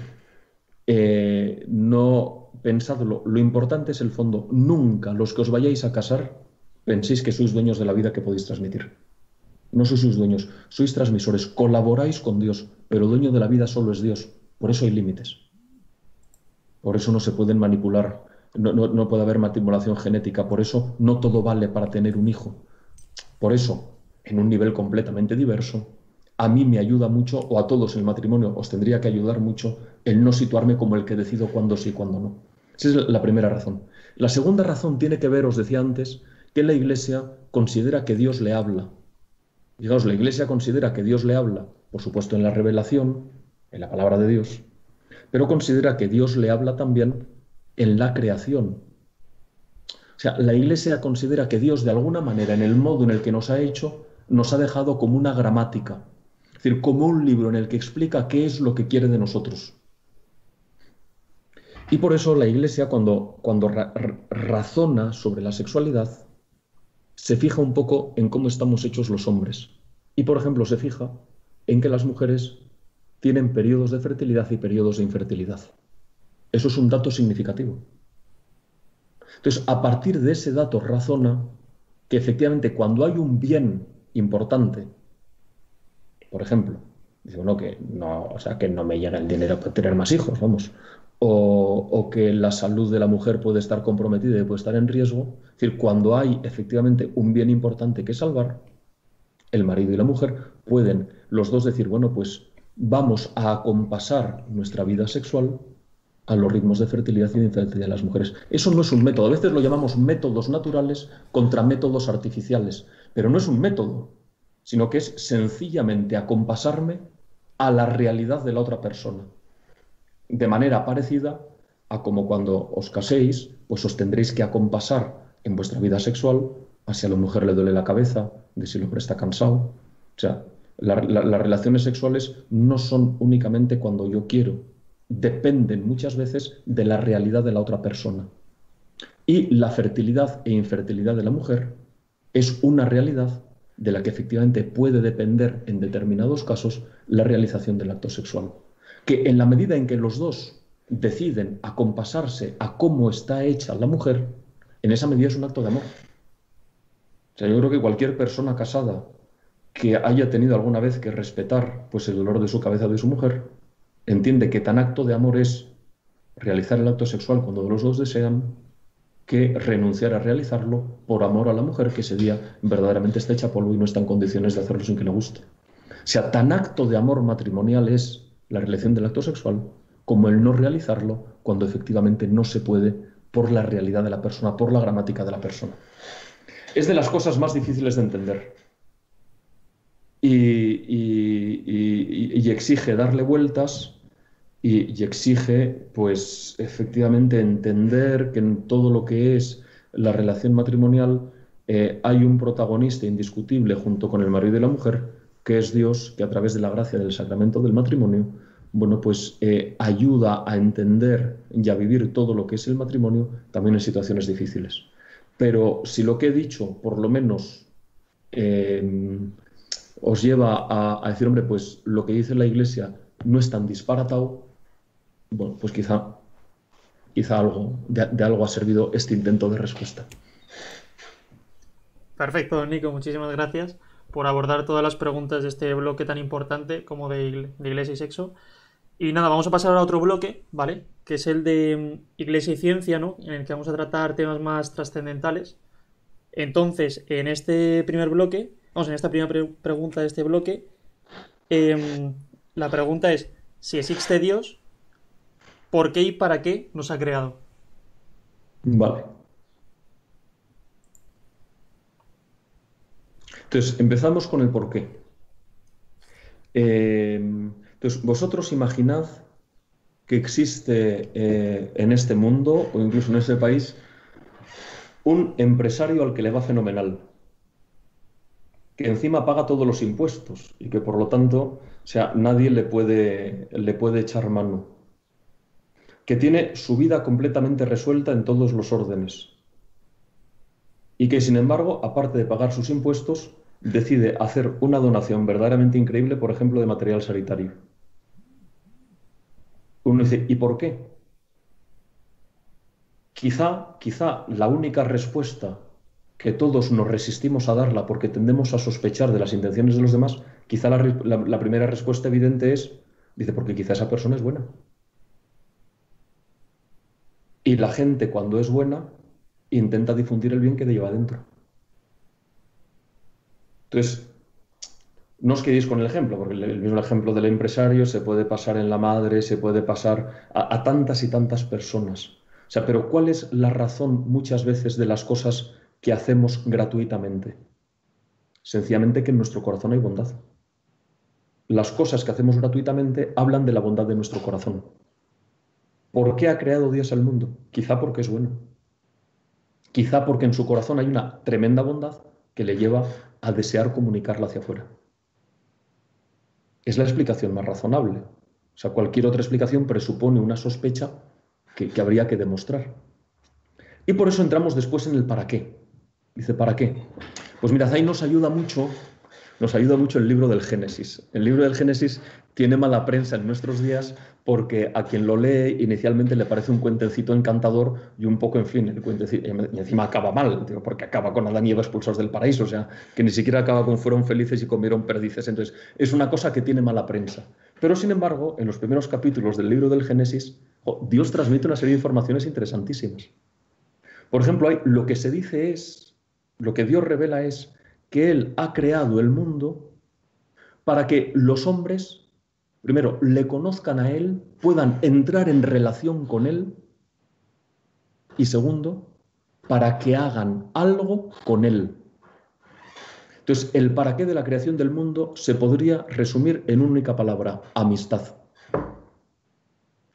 B: eh, no pensadlo, lo importante es el fondo. Nunca los que os vayáis a casar penséis que sois dueños de la vida que podéis transmitir. No sois dueños, sois transmisores, colaboráis con Dios, pero dueño de la vida solo es Dios. Por eso hay límites. Por eso no se pueden manipular, no, no puede haber manipulación genética, por eso no todo vale para tener un hijo. Por eso, en un nivel completamente diverso, a mí me ayuda mucho, o a todos en el matrimonio os tendría que ayudar mucho, el no situarme como el que decido cuándo sí y cuándo no. Esa es la primera razón. La segunda razón tiene que ver, os decía antes, que la Iglesia considera que Dios le habla. Digamos, la Iglesia considera que Dios le habla, por supuesto, en la revelación, en la palabra de Dios, pero considera que Dios le habla también en la creación. O sea, la Iglesia considera que Dios, de alguna manera, en el modo en el que nos ha hecho, nos ha dejado como una gramática, decir, como un libro en el que explica qué es lo que quiere de nosotros. Y por eso la Iglesia, cuando, cuando razona sobre la sexualidad, se fija un poco en cómo estamos hechos los hombres. Y, por ejemplo, se fija en que las mujeres tienen periodos de fertilidad y periodos de infertilidad. Eso es un dato significativo. Entonces, a partir de ese dato razona que efectivamente cuando hay un bien importante, por ejemplo, dice, bueno, que no, o sea, que no me llega el dinero para tener más hijos, vamos, o, que la salud de la mujer puede estar comprometida y puede estar en riesgo. Es decir, cuando hay efectivamente un bien importante que salvar, el marido y la mujer pueden los dos decir, bueno, pues vamos a acompasar nuestra vida sexual a los ritmos de fertilidad y de infertilidad de las mujeres. Eso no es un método. A veces lo llamamos métodos naturales contra métodos artificiales, pero no es un método, sino que es sencillamente acompasarme a la realidad de la otra persona de manera parecida a como cuando os caséis, pues os tendréis que acompasar en vuestra vida sexual a si a la mujer le duele la cabeza, de si el hombre está cansado. O sea, las relaciones sexuales no son únicamente cuando yo quiero, dependen muchas veces de la realidad de la otra persona. Y la fertilidad e infertilidad de la mujer es una realidad de la que efectivamente puede depender en determinados casos la realización del acto sexual. Que en la medida en que los dos deciden acompasarse a cómo está hecha la mujer, en esa medida es un acto de amor. O sea, yo creo que cualquier persona casada que haya tenido alguna vez que respetar pues, el dolor de su cabeza de su mujer, entiende que tan acto de amor es realizar el acto sexual cuando los dos desean que renunciar a realizarlo por amor a la mujer que ese día verdaderamente está hecha polvo y no está en condiciones de hacerlo sin que le guste. O sea, tan acto de amor matrimonial es la realización del acto sexual como el no realizarlo cuando efectivamente no se puede por la realidad de la persona, por la gramática de la persona. Es de las cosas más difíciles de entender y, exige darle vueltas y, exige, pues, efectivamente entender que en todo lo que es la relación matrimonial eh, hay un protagonista indiscutible junto con el marido y la mujer, que es Dios, que a través de la gracia del sacramento del matrimonio, bueno, pues eh, ayuda a entender y a vivir todo lo que es el matrimonio también en situaciones difíciles. Pero si lo que he dicho, por lo menos, eh, os lleva a, decir, hombre, pues lo que dice la Iglesia no es tan disparatado, bueno, pues quizá, quizá algo, de, algo ha servido este intento de respuesta.
F: Perfecto, Nico, muchísimas gracias por abordar todas las preguntas de este bloque tan importante como de, Iglesia y Sexo. Y nada, vamos a pasar a otro bloque, ¿vale? Que es el de mm, Iglesia y Ciencia, ¿no? En el que vamos a tratar temas más trascendentales. Entonces, en este primer bloque Vamos, en esta primera pregunta de este bloque, em, la pregunta es, si existe Dios, ¿por qué y para qué nos ha creado?
B: Vale. Entonces, empezamos con el por qué. Em, entonces, vosotros imaginad que existe eh, en este mundo o incluso en este país un empresario al que le va fenomenal que encima paga todos los impuestos y que por lo tanto, o sea, nadie le puede, le puede echar mano. Que tiene su vida completamente resuelta en todos los órdenes. Y que sin embargo, aparte de pagar sus impuestos, decide hacer una donación verdaderamente increíble, por ejemplo, de material sanitario. Uno dice, ¿y por qué? Quizá, quizá la única respuesta que todos nos resistimos a darla porque tendemos a sospechar de las intenciones de los demás, quizá la, primera respuesta evidente es, dice, porque quizá esa persona es buena. Y la gente cuando es buena intenta difundir el bien que lleva dentro. Entonces, no os quedéis con el ejemplo, porque el mismo ejemplo del empresario se puede pasar en la madre, se puede pasar a, a tantas y tantas personas. O sea, pero ¿cuál es la razón muchas veces de las cosas que hacemos gratuitamente. Sencillamente que en nuestro corazón hay bondad. Las cosas que hacemos gratuitamente hablan de la bondad de nuestro corazón. ¿Por qué ha creado Dios al mundo? Quizá porque es bueno. Quizá porque en su corazón hay una tremenda bondad que le lleva a desear comunicarla hacia afuera. Es la explicación más razonable. O sea, cualquier otra explicación presupone una sospecha que, que habría que demostrar. Y por eso entramos después en el para qué. Dice, ¿para qué? Pues mirad, ahí nos ayuda mucho, nos ayuda mucho el libro del Génesis. El libro del Génesis tiene mala prensa en nuestros días porque a quien lo lee inicialmente le parece un cuentecito encantador y un poco, en fin, el cuentecito, y encima acaba mal, porque acaba con Adán y Eva expulsados del paraíso, o sea, que ni siquiera acaba con fueron felices y comieron perdices. Entonces, es una cosa que tiene mala prensa. Pero, sin embargo, en los primeros capítulos del libro del Génesis, Dios transmite una serie de informaciones interesantísimas. Por ejemplo, lo que se dice es lo que Dios revela es que Él ha creado el mundo para que los hombres, primero, le conozcan a Él, puedan entrar en relación con Él, y segundo, para que hagan algo con Él. Entonces, el para qué de la creación del mundo se podría resumir en una única palabra, amistad.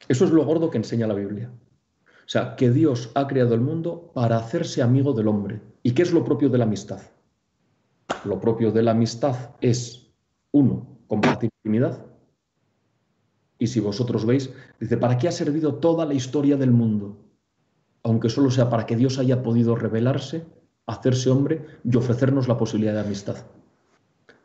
B: Eso es lo gordo que enseña la Biblia. O sea, que Dios ha creado el mundo para hacerse amigo del hombre. ¿Y qué es lo propio de la amistad? Lo propio de la amistad es, uno, compartir intimidad. Y si vosotros veis, dice, ¿para qué ha servido toda la historia del mundo? Aunque solo sea para que Dios haya podido revelarse, hacerse hombre y ofrecernos la posibilidad de amistad.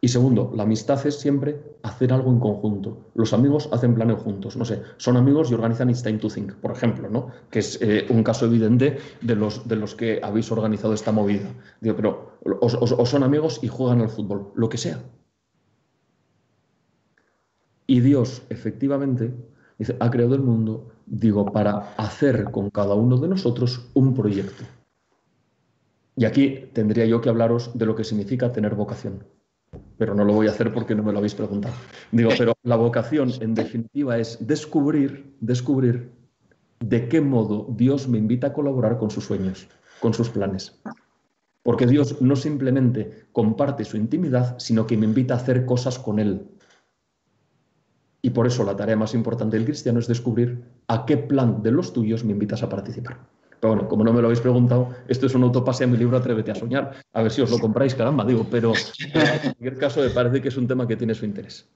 B: Y segundo, la amistad es siempre hacer algo en conjunto. Los amigos hacen planes juntos. No sé, son amigos y organizan It's Time to Think, por ejemplo, ¿no? Que es eh, un caso evidente de los, de los que habéis organizado esta movida. Digo, pero o, son amigos y juegan al fútbol, lo que sea. Y Dios, efectivamente, dice, ha creado el mundo, digo, para hacer con cada uno de nosotros un proyecto. Y aquí tendría yo que hablaros de lo que significa tener vocación pero no lo voy a hacer porque no me lo habéis preguntado. Digo, pero la vocación en definitiva es descubrir, descubrir de qué modo Dios me invita a colaborar con sus sueños, con sus planes. Porque Dios no simplemente comparte su intimidad, sino que me invita a hacer cosas con Él. Y por eso la tarea más importante del cristiano es descubrir a qué plan de los tuyos me invitas a participar. Pero bueno, como no me lo habéis preguntado, esto es un autopase a mi libro Atrévete a soñar. A ver si os lo compráis, caramba, digo, pero en cualquier caso me parece que es un tema que tiene su interés.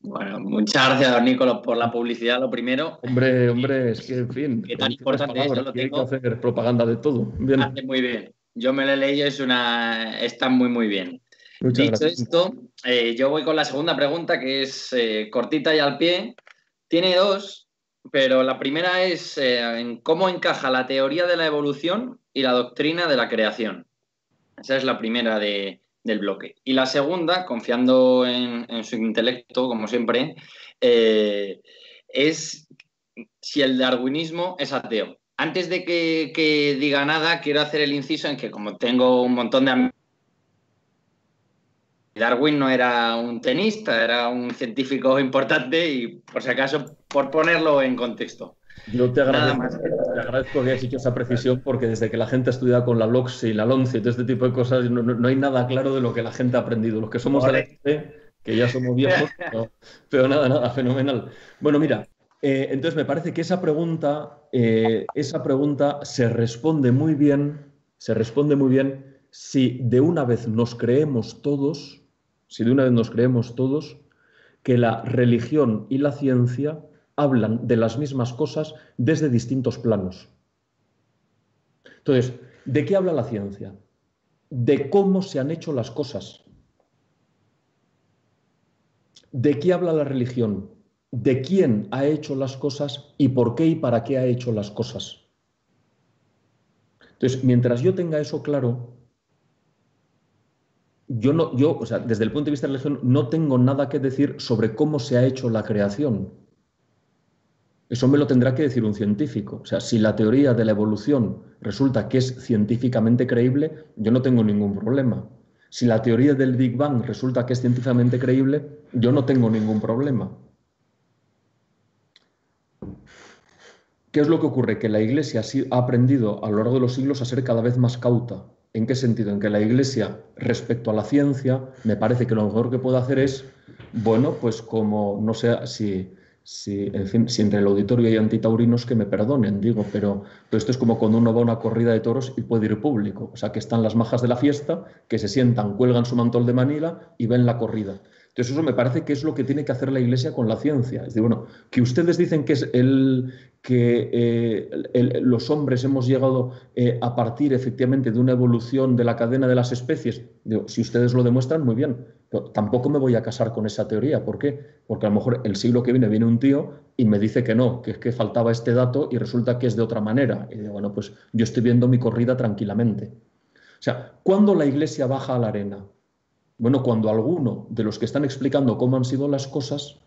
D: Bueno, muchas gracias, don Nicolás, por la publicidad, lo primero.
B: Hombre, hombre, es que, en fin,
D: qué tan importante es, lo
B: Hay que hacer propaganda de todo. Bien.
D: muy bien. Yo me lo he leído, es una... está muy, muy bien. Dicho esto, eh, yo voy con la segunda pregunta, que es eh, cortita y al pie. Tiene dos, pero la primera es eh, en cómo encaja la teoría de la evolución y la doctrina de la creación. Esa es la primera del bloque. Y la segunda, confiando en, su intelecto, como siempre, es si el darwinismo es ateo. Antes de que, que diga nada, quiero hacer el inciso en que como tengo un montón de amigos Darwin no era un tenista, era un científico importante y por si acaso, por ponerlo en contexto.
B: Yo te agradezco, te agradezco que hayas hecho esa precisión porque desde que la gente estudia con la LOX y la LONCE y todo este tipo de cosas, no, hay nada claro de lo que la gente ha aprendido. Los que somos de la que ya somos viejos, pero, nada, nada, fenomenal. Bueno, mira, eh, entonces me parece que esa pregunta, eh, esa pregunta se responde muy bien, se responde muy bien si de una vez nos creemos todos si de una vez nos creemos todos, que la religión y la ciencia hablan de las mismas cosas desde distintos planos. Entonces, ¿de qué habla la ciencia? De cómo se han hecho las cosas. ¿De qué habla la religión? De quién ha hecho las cosas y por qué y para qué ha hecho las cosas. Entonces, mientras yo tenga eso claro, yo no, yo, o sea, desde el punto de vista de la religión, no tengo nada que decir sobre cómo se ha hecho la creación. Eso me lo tendrá que decir un científico. O sea, si la teoría de la evolución resulta que es científicamente creíble, yo no tengo ningún problema. Si la teoría del Big Bang resulta que es científicamente creíble, yo no tengo ningún problema. ¿Qué es lo que ocurre? Que la Iglesia ha aprendido a lo largo de los siglos a ser cada vez más cauta ¿En qué sentido? En que la Iglesia, respecto a la ciencia, me parece que lo mejor que puede hacer es, bueno, pues como, no sé si, si, en entre el auditorio hay antitaurinos que me perdonen, digo, pero, pero, esto es como cuando uno va a una corrida de toros y puede ir público. O sea, que están las majas de la fiesta, que se sientan, cuelgan su mantol de Manila y ven la corrida. Entonces eso me parece que es lo que tiene que hacer la Iglesia con la ciencia. Es decir, bueno, que ustedes dicen que es el que eh, los hombres hemos llegado eh, a partir efectivamente de una evolución de la cadena de las especies. si ustedes lo demuestran, muy bien. Pero tampoco me voy a casar con esa teoría. ¿Por qué? Porque a lo mejor el siglo que viene viene un tío y me dice que no, que es que faltaba este dato y resulta que es de otra manera. Y digo, bueno, pues yo estoy viendo mi corrida tranquilamente. O sea, ¿cuándo la Iglesia baja a la arena? Bueno, cuando alguno de los que están explicando cómo han sido las cosas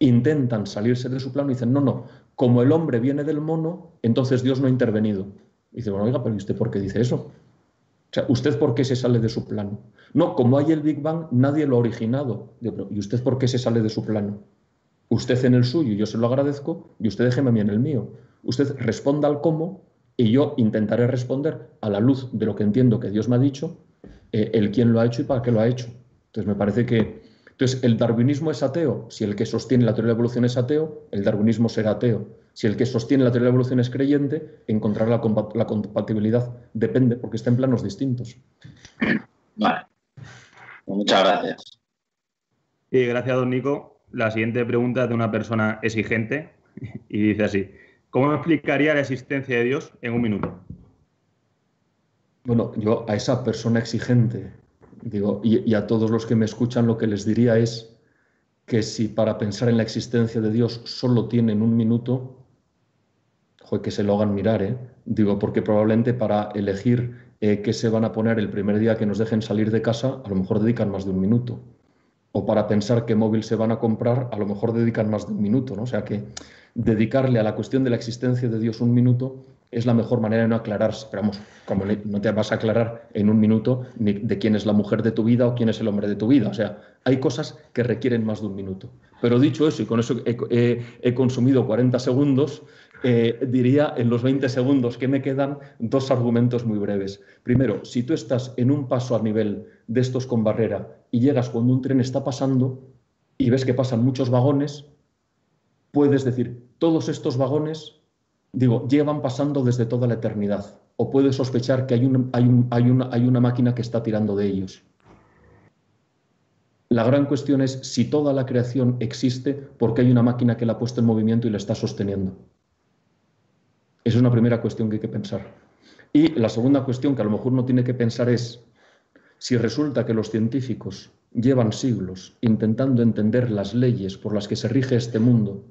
B: intentan salirse de su plano y dicen, no, no, como el hombre viene del mono, entonces Dios no ha intervenido. Y dice, bueno, oiga, pero ¿y usted por qué dice eso? O sea, ¿usted por qué se sale de su plano? No, como hay el Big Bang, nadie lo ha originado. ¿y usted por qué se sale de su plano? Usted en el suyo, yo se lo agradezco, y usted déjeme a mí en el mío. Usted responda al cómo y yo intentaré responder a la luz de lo que entiendo que Dios me ha dicho eh, el quién lo ha hecho y para qué lo ha hecho. Entonces me parece que... Entonces, ¿el darwinismo es ateo? Si el que sostiene la teoría de la evolución es ateo, el darwinismo será ateo. Si el que sostiene la teoría de la evolución es creyente, encontrar la, compatibilidad depende, porque está en planos distintos.
D: Vale. Muchas gracias.
C: Y gracias, don Nico. la siguiente pregunta es de una persona exigente y dice así, ¿cómo explicaría la existencia de Dios en un minuto?
B: Bueno, yo a esa persona exigente, digo, y, a todos los que me escuchan lo que les diría es que si para pensar en la existencia de Dios solo tienen un minuto, que se lo hagan mirar, ¿eh? Digo, porque probablemente para elegir eh, qué se van a poner el primer día que nos dejen salir de casa, a lo mejor dedican más de un minuto o para pensar qué móvil se van a comprar, a lo mejor dedican más de un minuto, ¿no? O sea que dedicarle a la cuestión de la existencia de Dios un minuto es la mejor manera de no aclararse. Pero vamos, como no te vas a aclarar en un minuto ni de quién es la mujer de tu vida o quién es el hombre de tu vida. O sea, hay cosas que requieren más de un minuto. Pero dicho eso, y con eso he, consumido 40 segundos, eh, diría en los 20 segundos que me quedan dos argumentos muy breves. Primero, si tú estás en un paso a nivel de estos con barrera y llegas cuando un tren está pasando y ves que pasan muchos vagones, puedes decir, todos estos vagones, digo, llevan pasando desde toda la eternidad. O puedes sospechar que hay, hay, hay, una, hay una máquina que está tirando de ellos. La gran cuestión es si toda la creación existe porque hay una máquina que la ha puesto en movimiento y la está sosteniendo. Esa es una primera cuestión que hay que pensar. Y la segunda cuestión que a lo mejor uno tiene que pensar es, si resulta que los científicos llevan siglos intentando entender las leyes por las que se rige este mundo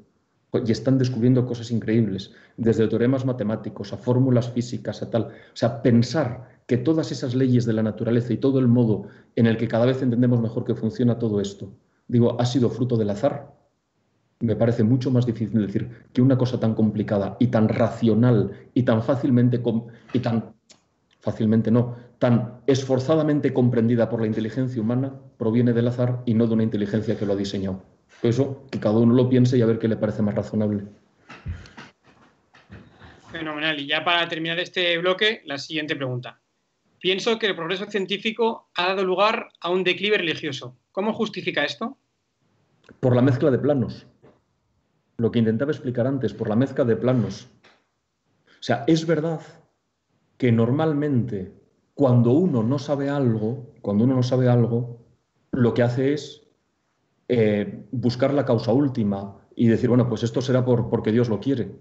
B: y están descubriendo cosas increíbles, desde teoremas matemáticos a fórmulas físicas a tal, o sea, pensar que todas esas leyes de la naturaleza y todo el modo en el que cada vez entendemos mejor que funciona todo esto, digo, ha sido fruto del azar, me parece mucho más difícil decir que una cosa tan complicada y tan racional y tan fácilmente y tan fácilmente no, tan esforzadamente comprendida por la inteligencia humana proviene del azar y no de una inteligencia que lo ha diseñado. Eso, que cada uno lo piense y a ver qué le parece más razonable.
A: Fenomenal. Y ya para terminar este bloque, la siguiente pregunta. Pienso que el progreso científico ha dado lugar a un declive religioso. ¿Cómo justifica esto?
B: Por la mezcla de planos. Lo que intentaba explicar antes, por la mezcla de planos. O sea, es verdad que normalmente cuando uno no sabe algo, cuando uno no sabe algo, lo que hace es eh, buscar la causa última y decir, bueno, pues esto será por, porque Dios lo quiere.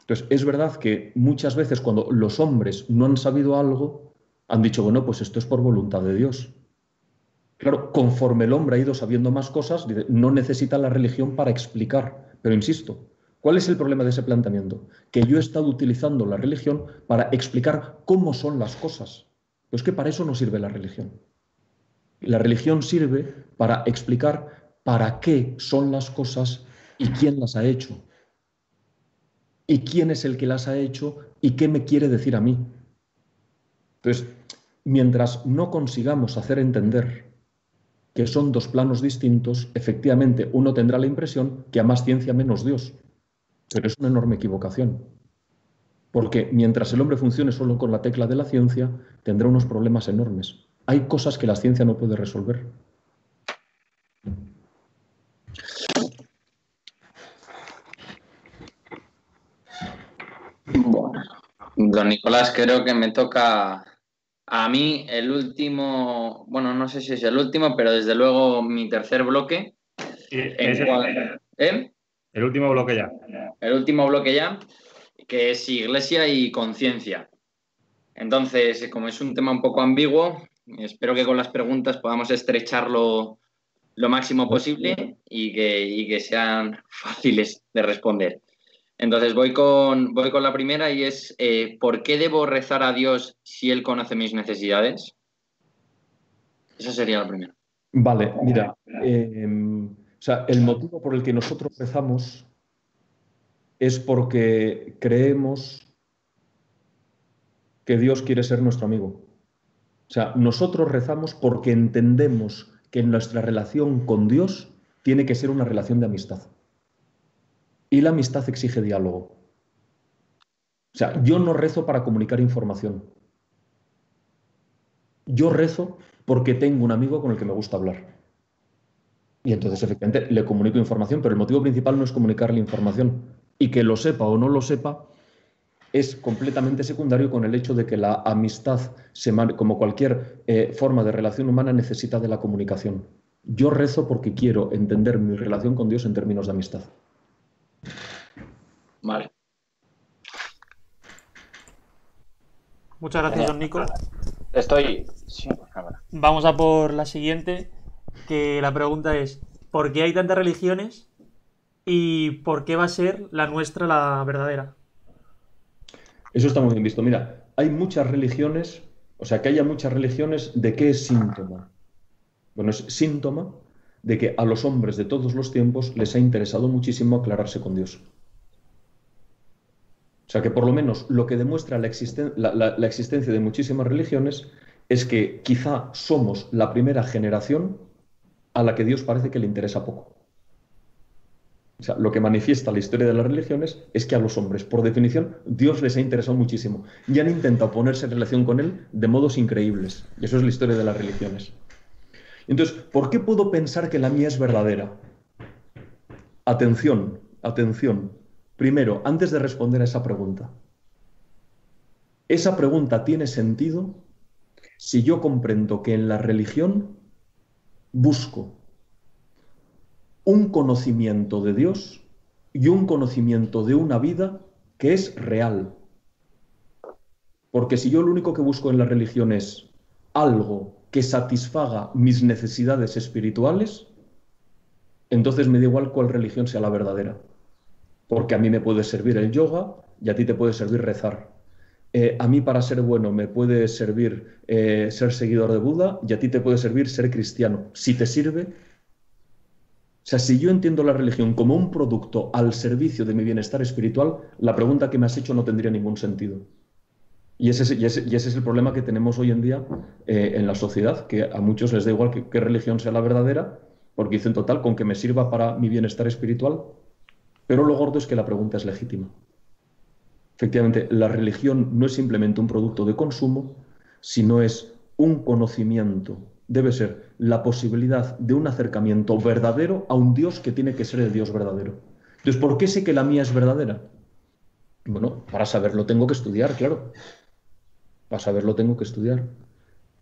B: Entonces, es verdad que muchas veces cuando los hombres no han sabido algo, han dicho, bueno, pues esto es por voluntad de Dios. Claro, conforme el hombre ha ido sabiendo más cosas, no necesita la religión para explicar. Pero insisto, ¿Cuál es el problema de ese planteamiento? Que yo he estado utilizando la religión para explicar cómo son las cosas. Pero es que para eso no sirve la religión. La religión sirve para explicar para qué son las cosas y quién las ha hecho. Y quién es el que las ha hecho y qué me quiere decir a mí. Entonces, mientras no consigamos hacer entender que son dos planos distintos, efectivamente uno tendrá la impresión que a más ciencia menos Dios. Pero es una enorme equivocación. Porque mientras el hombre funcione solo con la tecla de la ciencia, tendrá unos problemas enormes. Hay cosas que la ciencia no puede resolver.
D: Bueno, don Nicolás, creo que me toca a mí el último, bueno, no sé si es el último, pero desde luego mi tercer bloque.
C: ¿Eh? El último bloque ya.
D: El último bloque ya, que es iglesia y conciencia. Entonces, como es un tema un poco ambiguo, espero que con las preguntas podamos estrecharlo lo máximo posible y que, que sean fáciles de responder. Entonces voy con, voy con la primera y es, eh, ¿por qué debo rezar a Dios si Él conoce mis necesidades? Esa sería la primera.
B: Vale, mira, eh, o sea, el motivo por el que nosotros rezamos es porque creemos que Dios quiere ser nuestro amigo. O sea, nosotros rezamos porque entendemos que nuestra relación con Dios tiene que ser una relación de amistad. Y la amistad exige diálogo. O sea, yo no rezo para comunicar información. Yo rezo porque tengo un amigo con el que me gusta hablar. Y entonces, efectivamente, le comunico información, pero el motivo principal no es comunicarle información. Y que lo sepa o no lo sepa es completamente secundario con el hecho de que la amistad, como cualquier eh, forma de relación humana, necesita de la comunicación. Yo rezo porque quiero entender mi relación con Dios en términos de amistad.
E: Vale.
F: Muchas gracias, don Nico.
E: Estoy.
F: Vamos a por la siguiente, que la pregunta es, ¿por qué hay tantas religiones y por qué va a ser la nuestra la verdadera?
B: Eso está muy bien visto. Mira, hay muchas religiones, o sea, que haya muchas religiones, ¿de qué es síntoma? Bueno, es síntoma de que a los hombres de todos los tiempos les ha interesado muchísimo aclararse con Dios. O sea que por lo menos lo que demuestra la, la, existencia de muchísimas religiones es que quizá somos la primera generación a la que Dios parece que le interesa poco. Lo que manifiesta la historia de las religiones es que a los hombres, por definición, Dios les ha interesado muchísimo y han intentado ponerse en relación con Él de modos increíbles. Y eso es la historia de las religiones. Entonces, ¿por qué puedo pensar que la mía es verdadera? Atención, atención. Primero, antes de responder a esa pregunta, esa pregunta tiene sentido si yo comprendo que en la religión busco un conocimiento de Dios y un conocimiento de una vida que es real. Porque si yo lo único que busco en la religión es algo que satisfaga mis necesidades espirituales, entonces me da igual cuál religión sea la verdadera. Porque a mí me puede servir el yoga y a ti te puede servir rezar. Eh, a mí para ser bueno me puede servir eh, ser seguidor de Buda y a ti te puede servir ser cristiano. Si te sirve, o sea, si yo entiendo la religión como un producto al servicio de mi bienestar espiritual, la pregunta que me has hecho no tendría ningún sentido. Y ese, es, el problema que tenemos hoy en día eh, en la sociedad, que a muchos les da igual qué religión sea la verdadera, porque dicen total, con que me sirva para mi bienestar espiritual. Pero lo gordo es que la pregunta es legítima. Efectivamente, la religión no es simplemente un producto de consumo, sino es un conocimiento debe ser la posibilidad de un acercamiento verdadero a un Dios que tiene que ser el Dios verdadero. Entonces, ¿por qué sé que la mía es verdadera? Bueno, para saberlo tengo que estudiar, claro. Para saberlo tengo que estudiar.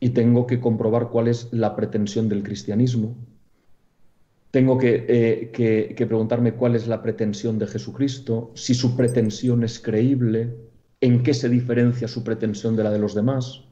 B: Y tengo que comprobar cuál es la pretensión del cristianismo. Tengo que, eh, que preguntarme cuál es la pretensión de Jesucristo, si su pretensión es creíble, en qué se diferencia su pretensión de la de los demás,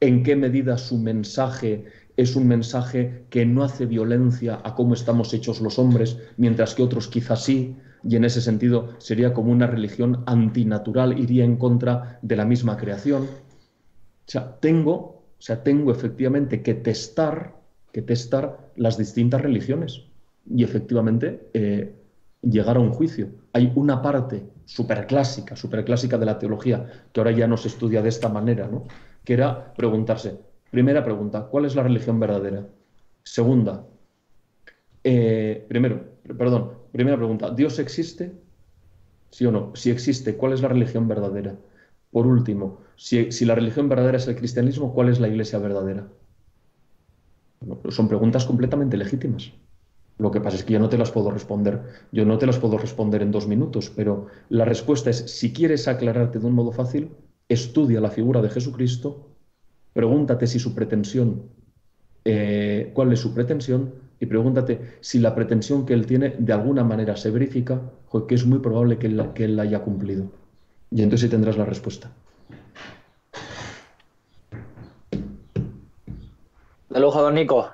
B: en qué medida su mensaje es un mensaje que no hace violencia a cómo estamos hechos los hombres, mientras que otros quizás sí, y en ese sentido sería como una religión antinatural, iría en contra de la misma creación. O sea, tengo, o sea, tengo efectivamente que testar, que testar las distintas religiones y efectivamente eh, llegar a un juicio. Hay una parte superclásica, superclásica de la teología, que ahora ya no se estudia de esta manera, ¿no? que era preguntarse, Primera pregunta, ¿cuál es la religión verdadera? Segunda, eh, primero, perdón, primera pregunta, ¿Dios existe? ¿Sí o no? Si existe, ¿cuál es la religión verdadera? Por último, si, la religión verdadera es el cristianismo, ¿cuál es la iglesia verdadera? son preguntas completamente legítimas. Lo que pasa es que yo no te las puedo responder. Yo no te las puedo responder en dos minutos, pero la respuesta es, si quieres aclararte de un modo fácil, estudia la figura de Jesucristo Pregúntate si su pretensión, eh, cuál es su pretensión, y pregúntate si la pretensión que él tiene de alguna manera se verifica, que es muy probable que él, que él la haya cumplido. Y entonces sí tendrás la respuesta.
E: De lujo, don Nico.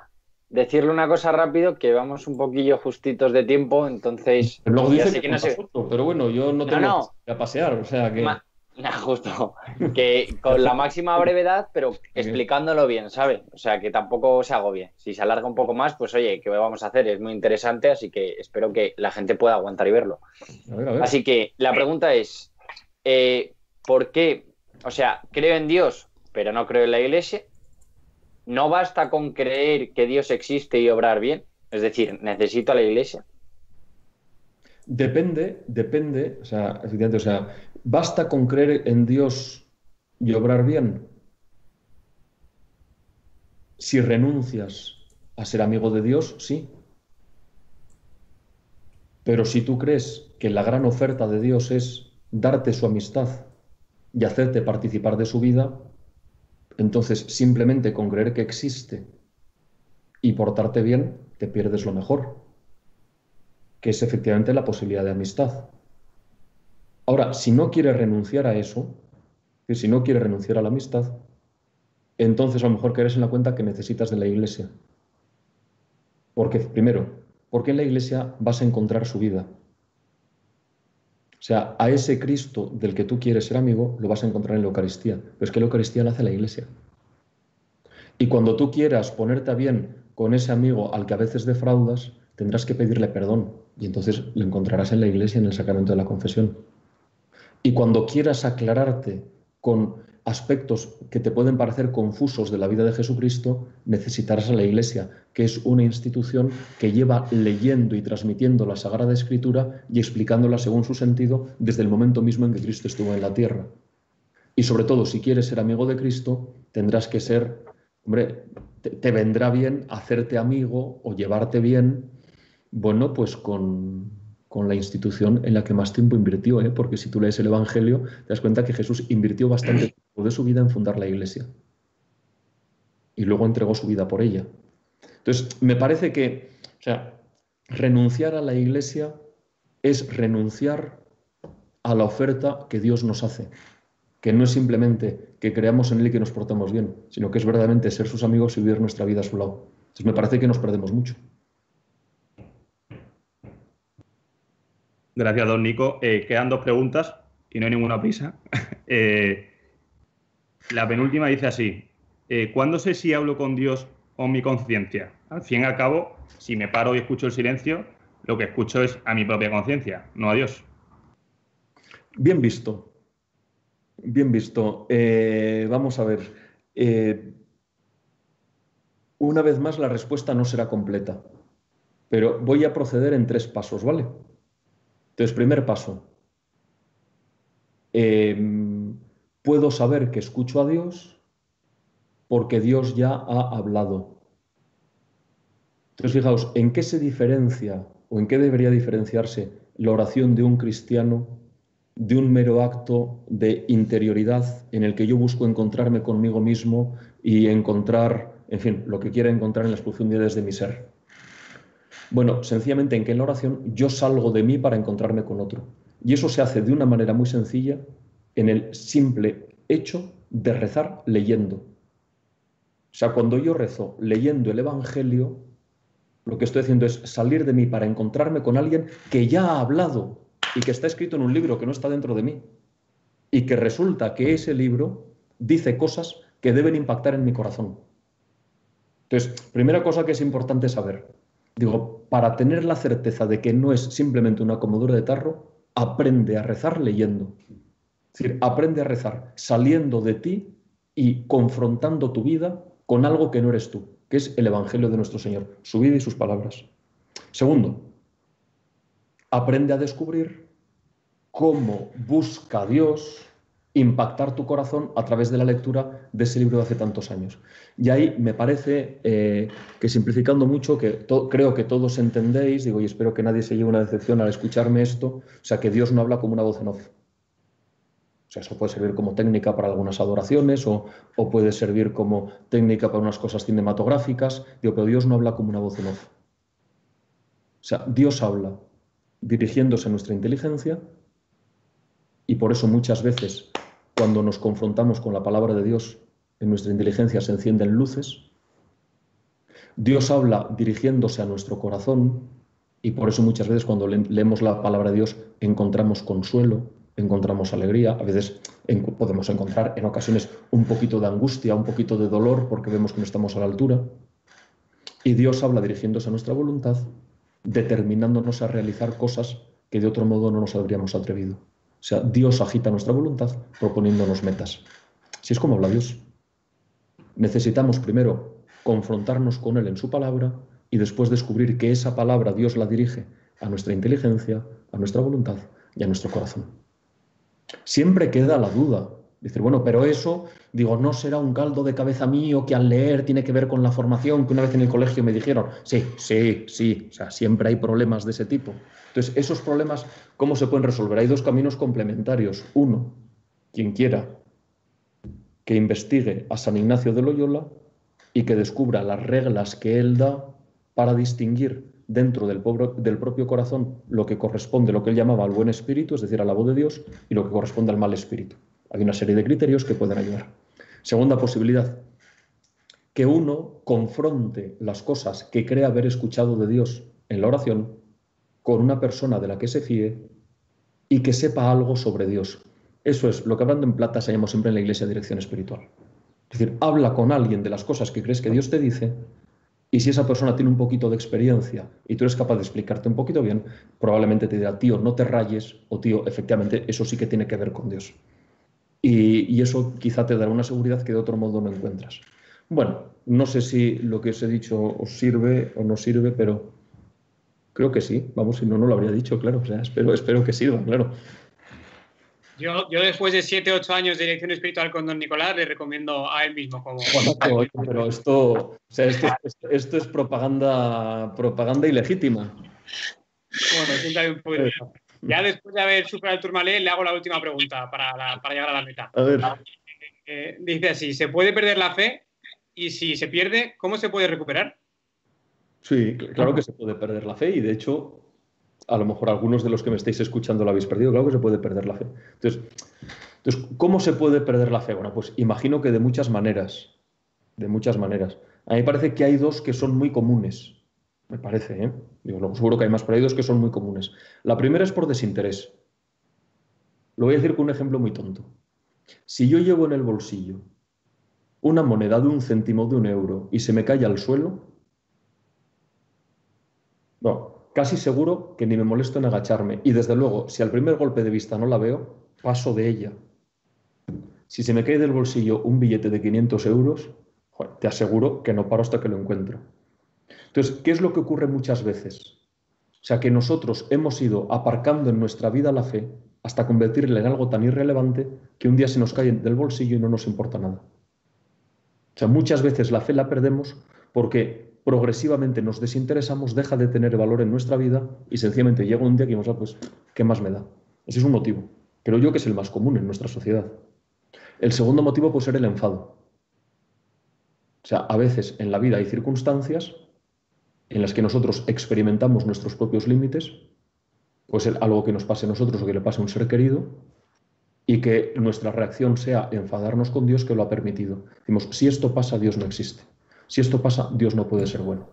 E: Decirle una cosa rápido, que vamos un poquillo justitos de tiempo, entonces...
B: Luego dice que, no sé. pero bueno, yo no tengo que pasear, o sea que...
E: justo. Que con la máxima brevedad, pero explicándolo bien, ¿sabe? O sea, que tampoco se bien. Si se alarga un poco más, pues oye, ¿qué vamos a hacer? Es muy interesante, así que espero que la gente pueda aguantar y verlo. Así que la pregunta es, eh, ¿por qué? O sea, creo en Dios, pero no creo en la iglesia. ¿No basta con creer que Dios existe y obrar bien? Es decir, necesito a la iglesia.
B: Depende, depende, o sea, o sea, ¿Basta con creer en Dios y obrar bien? Si renuncias a ser amigo de Dios, sí. Pero si tú crees que la gran oferta de Dios es darte su amistad y hacerte participar de su vida, entonces simplemente con creer que existe y portarte bien, te pierdes lo mejor, que es efectivamente la posibilidad de amistad. Ahora, si no quieres renunciar a eso, si no quieres renunciar a la amistad, entonces a lo mejor caerás en la cuenta que necesitas de la iglesia. Porque, primero, porque en la iglesia vas a encontrar su vida. O sea, a ese Cristo del que tú quieres ser amigo lo vas a encontrar en la Eucaristía. Pero es que la Eucaristía la hace la iglesia. Y cuando tú quieras ponerte a bien con ese amigo al que a veces defraudas, tendrás que pedirle perdón. Y entonces lo encontrarás en la iglesia, en el sacramento de la confesión. Y cuando quieras aclararte con aspectos que te pueden parecer confusos de la vida de Jesucristo, necesitarás a la Iglesia, que es una institución que lleva leyendo y transmitiendo la Sagrada Escritura y explicándola según su sentido desde el momento mismo en que Cristo estuvo en la tierra. Y sobre todo, si quieres ser amigo de Cristo, tendrás que ser, hombre, te, te vendrá bien hacerte amigo o llevarte bien, bueno, pues con, con la institución en la que más tiempo invirtió, ¿eh? porque si tú lees el Evangelio, te das cuenta que Jesús invirtió bastante tiempo de su vida en fundar la iglesia. Y luego entregó su vida por ella. Entonces, me parece que, o sea, renunciar a la iglesia es renunciar a la oferta que Dios nos hace, que no es simplemente que creamos en Él y que nos portamos bien, sino que es verdaderamente ser sus amigos y vivir nuestra vida a su lado. Entonces, me parece que nos perdemos mucho.
C: Gracias, don Nico. Eh, quedan dos preguntas y no hay ninguna prisa. Eh, la penúltima dice así, eh, ¿cuándo sé si hablo con Dios o mi conciencia? Al fin y al cabo, si me paro y escucho el silencio, lo que escucho es a mi propia conciencia, no a Dios.
B: Bien visto. Bien visto. vamos a ver. una vez más, la respuesta no será completa, pero voy a proceder en tres pasos, ¿vale? Entonces, primer paso, em, puedo saber que escucho a Dios porque Dios ya ha hablado. Entonces, fijaos, ¿en qué se diferencia o en qué debería diferenciarse la oración de un cristiano de un mero acto de interioridad en el que yo busco encontrarme conmigo mismo y encontrar, en fin, lo que quiera encontrar en las profundidades de mi ser? Bueno, sencillamente en que en la oración yo salgo de mí para encontrarme con otro. Y eso se hace de una manera muy sencilla en el simple hecho de rezar leyendo. O sea, cuando yo rezo leyendo el Evangelio, lo que estoy haciendo es salir de mí para encontrarme con alguien que ya ha hablado y que está escrito en un libro que no está dentro de mí. Y que resulta que ese libro dice cosas que deben impactar en mi corazón. Entonces, primera cosa que es importante saber, Digo, para tener la certeza de que no es simplemente una comodura de tarro, aprende a rezar leyendo. Es decir, aprende a rezar saliendo de ti y confrontando tu vida con algo que no eres tú, que es el Evangelio de nuestro Señor, su vida y sus palabras. Segundo, aprende a descubrir cómo busca Dios impactar tu corazón a través de la lectura de ese libro de hace tantos años. Y ahí me parece eh, que simplificando mucho, que creo que todos entendéis, digo, y espero que nadie se lleve una decepción al escucharme esto, o sea, que Dios no habla como una voz en off. O sea, eso puede servir como técnica para algunas adoraciones o, o puede servir como técnica para unas cosas cinematográficas, digo, pero Dios no habla como una voz en off. O sea, Dios habla dirigiéndose a nuestra inteligencia y por eso muchas veces cuando nos confrontamos con la palabra de Dios, en nuestra inteligencia se encienden luces. Dios habla dirigiéndose a nuestro corazón y por eso muchas veces cuando leemos la palabra de Dios encontramos consuelo, encontramos alegría, a veces podemos encontrar en ocasiones un poquito de angustia, un poquito de dolor porque vemos que no estamos a la altura. Y Dios habla dirigiéndose a nuestra voluntad, determinándonos a realizar cosas que de otro modo no nos habríamos atrevido. O sea, Dios agita nuestra voluntad proponiéndonos metas. Si es como habla Dios. Necesitamos primero confrontarnos con Él en su palabra y después descubrir que esa palabra Dios la dirige a nuestra inteligencia, a nuestra voluntad y a nuestro corazón. Siempre queda la duda. Dice, bueno, pero eso, digo, no será un caldo de cabeza mío que al leer tiene que ver con la formación que una vez en el colegio me dijeron. Sí, sí, sí, o sea, siempre hay problemas de ese tipo. Entonces, esos problemas, ¿cómo se pueden resolver? Hay dos caminos complementarios. Uno, quien quiera que investigue a San Ignacio de Loyola y que descubra las reglas que él da para distinguir dentro del, del, propio corazón lo que corresponde, lo que él llamaba al buen espíritu, es decir, a la voz de Dios, y lo que corresponde al mal espíritu. Hay una serie de criterios que pueden ayudar. Segunda posibilidad, que uno confronte las cosas que cree haber escuchado de Dios en la oración con una persona de la que se fíe y que sepa algo sobre Dios. Eso es lo que hablando en plata se llama siempre en la iglesia dirección espiritual. Es decir, habla con alguien de las cosas que crees que Dios te dice y si esa persona tiene un poquito de experiencia y tú eres capaz de explicarte un poquito bien, probablemente te dirá, tío, no te rayes o tío, efectivamente, eso sí que tiene que ver con Dios. Y, y eso quizá te dará una seguridad que de otro modo no encuentras. Bueno, no sé si lo que os he dicho os sirve o no sirve, pero creo que sí. Vamos, si no, no lo habría dicho, claro. O sea, espero, espero que sirva, claro.
A: Yo, yo después de 7, 8 años de dirección espiritual con don Nicolás, le recomiendo a él mismo como...
B: Bueno, pero esto, o sea, esto, esto, es propaganda, propaganda ilegítima.
A: Bueno, siempre un poquito Ya después de haber superado el Turmalé, le hago la última pregunta para, para llegar a la meta.
B: A ver.
A: Eh, dice así, ¿se puede perder la fe y si se pierde, ¿cómo se puede recuperar?
B: Sí, claro que se puede perder la fe y de hecho, a lo mejor algunos de los que me estáis escuchando lo habéis perdido, claro que se puede perder la fe. Entonces, entonces, ¿cómo se puede perder la fe? Bueno, pues imagino que de muchas maneras, de muchas maneras. A mí me parece que hay dos que son muy comunes, me parece, ¿eh? Digo, seguro que hay más, pero que son muy comunes. La primera es por desinterés. Lo voy a decir con un ejemplo muy tonto. Si yo llevo en el bolsillo una moneda de un céntimo de un euro y se me cae al suelo, no, casi seguro que ni me molesto en agacharme. Y desde luego, si al primer golpe de vista no la veo, paso de ella. Si se me cae del bolsillo un billete de 500 euros, te aseguro que no paro hasta que lo encuentro. Entonces, ¿qué es lo que ocurre muchas veces? O sea, que nosotros hemos ido aparcando en nuestra vida la fe hasta convertirla en algo tan irrelevante que un día se nos cae del bolsillo y no nos importa nada. O sea, muchas veces la fe la perdemos porque progresivamente nos desinteresamos, deja de tener valor en nuestra vida y sencillamente llega un día que vamos, ah, pues, ¿qué más me da? Ese es un motivo. Creo yo que es el más común en nuestra sociedad. El segundo motivo puede ser el enfado. O sea, a veces en la vida hay circunstancias en las que nosotros experimentamos nuestros propios límites, puede ser algo que nos pase a nosotros o que le pase a un ser querido, y que nuestra reacción sea enfadarnos con Dios que lo ha permitido. Decimos, si esto pasa, Dios no existe. Si esto pasa, Dios no puede ser bueno.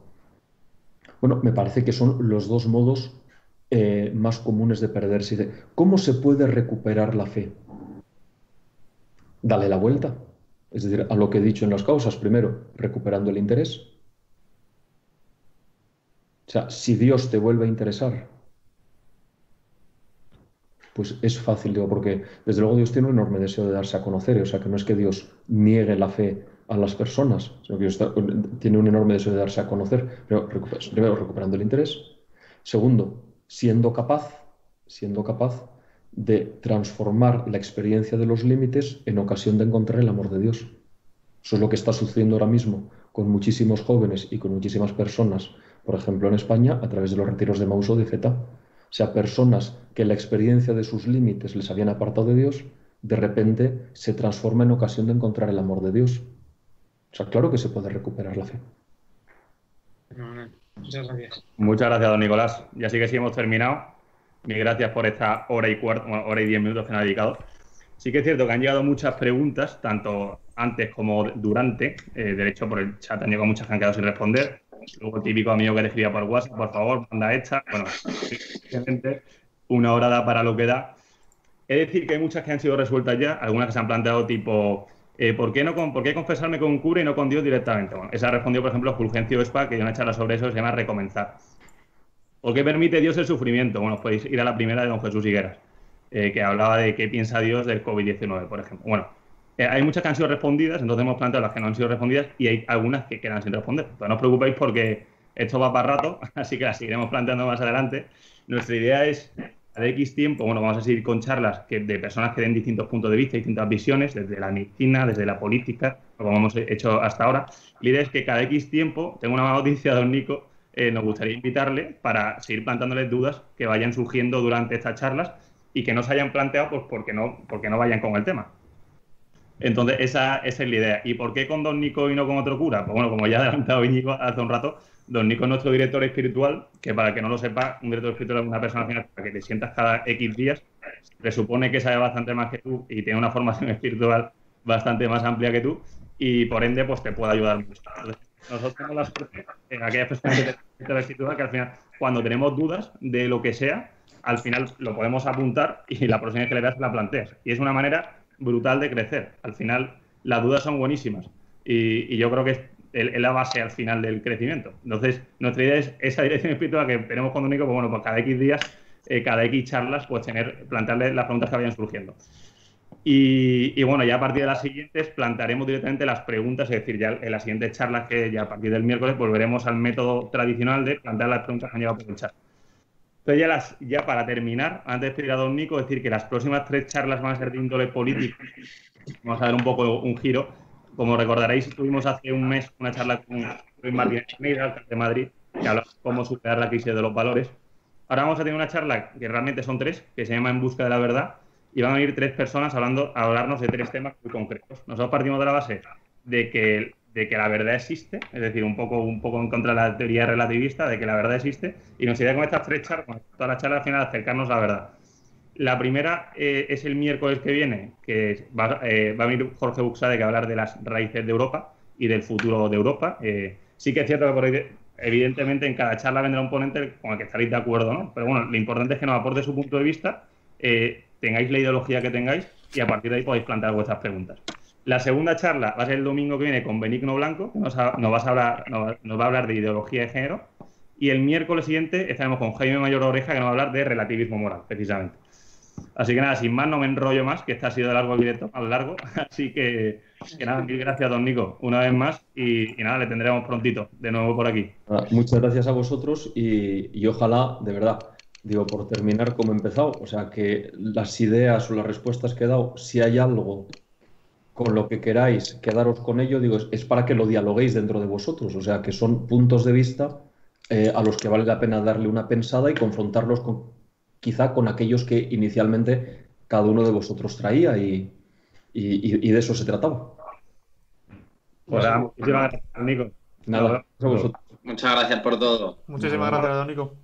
B: Bueno, me parece que son los dos modos eh, más comunes de perderse. ¿Cómo se puede recuperar la fe? Dale la vuelta. Es decir, a lo que he dicho en las causas, primero, recuperando el interés. O sea, si Dios te vuelve a interesar, pues es fácil, digo, porque desde luego Dios tiene un enorme deseo de darse a conocer, o sea, que no es que Dios niegue la fe a las personas, sino que Dios tiene un enorme deseo de darse a conocer, pero primero recuperando el interés, segundo, siendo capaz, siendo capaz de transformar la experiencia de los límites en ocasión de encontrar el amor de Dios. Eso es lo que está sucediendo ahora mismo con muchísimos jóvenes y con muchísimas personas, por ejemplo en España, a través de los retiros de Mauso de Feta sea, personas que la experiencia de sus límites les habían apartado de Dios, de repente se transforma en ocasión de encontrar el amor de Dios. O sea, claro que se puede recuperar la fe.
A: Muchas gracias.
C: Muchas gracias, don Nicolás. Ya sí que sí hemos terminado. Mil gracias por esta hora y cuarto, hora y diez minutos que nos ha dedicado. Sí que es cierto que han llegado muchas preguntas, tanto antes como durante. Eh, de hecho, por el chat han llegado muchas que han quedado sin responder. Luego típico amigo que le escribía por WhatsApp, por favor, manda esta. Bueno, una hora da para lo que da. Es decir, que hay muchas que han sido resueltas ya, algunas que se han planteado tipo, eh, ¿por, qué no ¿por qué confesarme con un cura y no con Dios directamente? Bueno, esa respondió, por ejemplo, Fulgencio Espa, que hay una charla sobre eso, se llama Recomenzar. ¿Por qué permite Dios el sufrimiento? Bueno, podéis ir a la primera de don Jesús Higueras, eh, que hablaba de qué piensa Dios del COVID-19, por ejemplo. Bueno, eh, hay muchas que han sido respondidas, entonces hemos planteado las que no han sido respondidas y hay algunas que quedan sin responder. Entonces no os preocupéis porque esto va para rato, así que las seguiremos planteando más adelante. Nuestra idea es, a X tiempo, bueno, vamos a seguir con charlas que, de personas que den distintos puntos de vista, distintas visiones, desde la medicina, desde la política, como hemos hecho hasta ahora. La idea es que cada X tiempo, tengo una noticia, don Nico, eh, nos gustaría invitarle para seguir planteándoles dudas que vayan surgiendo durante estas charlas y que no se hayan planteado pues porque no, porque no vayan con el tema. Entonces, esa, esa, es la idea. ¿Y por qué con Don Nico y no con otro cura? Pues bueno, como ya ha adelantado Íñigo hace un rato, Don Nico es nuestro director espiritual, que para que no lo sepa, un director espiritual es una persona al final para que te sientas cada X días, presupone que sabe bastante más que tú y tiene una formación espiritual bastante más amplia que tú y por ende pues te puede ayudar mucho. nosotros tenemos la suerte en aquellas personas que tienen espiritual que al final cuando tenemos dudas de lo que sea, al final lo podemos apuntar y la próxima vez que le veas la planteas. Y es una manera brutal de crecer. Al final, las dudas son buenísimas y, yo creo que es, la base al final del crecimiento. Entonces, nuestra idea es esa dirección espiritual que tenemos con Dominico, pues bueno, pues cada X días, eh, cada X charlas, pues tener, plantearle las preguntas que vayan surgiendo. Y, bueno, ya a partir de las siguientes plantearemos directamente las preguntas, es decir, ya en las siguientes charlas que ya a partir del miércoles volveremos al método tradicional de plantear las preguntas que han llegado por el chat. Entonces, ya, para terminar, antes de pedir a Don Nico, decir que las próximas tres charlas van a ser de índole político. Vamos a dar un poco un giro. Como recordaréis, tuvimos hace un mes una charla con Luis Martínez Alcalde de Madrid, que hablaba de cómo superar la crisis de los valores. Ahora vamos a tener una charla que realmente son tres, que se llama En busca de la verdad, y van a venir tres personas hablando, a hablarnos de tres temas muy concretos. Nosotros partimos de la base de que de que la verdad existe, es decir, un poco, un poco en contra de la teoría relativista, de que la verdad existe, y nos idea con estas tres charlas, con todas las charlas al final, acercarnos a la verdad. La primera eh, es el miércoles que viene, que va, eh, va, a venir Jorge Buxade que a hablar de las raíces de Europa y del futuro de Europa. Eh, sí que es cierto que por ahí, evidentemente en cada charla vendrá un ponente con el que estaréis de acuerdo, ¿no? Pero bueno, lo importante es que nos aporte su punto de vista, tengáis la ideología que tengáis y a partir de ahí podéis plantear vuestras preguntas. La segunda charla va a ser el domingo que viene con Benigno Blanco, que nos, va a hablar, va a hablar de ideología de género. Y el miércoles siguiente estaremos con Jaime Mayor Oreja, que nos va a hablar de relativismo moral, precisamente. Así que nada, sin más, no me enrollo más, que este ha sido de largo el directo, más largo. Así que, nada, mil gracias, don Nico, una vez más. Y, nada, le tendremos prontito de nuevo por aquí.
B: Muchas gracias a vosotros y, y ojalá, de verdad, digo, por terminar como he empezado, o sea, que las ideas o las respuestas que he dado, si hay algo con lo que queráis quedaros con ello, digo, es, para que lo dialoguéis dentro de vosotros, o sea, que son puntos de vista eh, a los que vale la pena darle una pensada y confrontarlos con, quizá con aquellos que inicialmente cada uno de vosotros traía y, de eso se trataba.
C: muchísimas gracias, Nico.
D: Muchas gracias por todo.
F: Muchísimas gracias, Nico.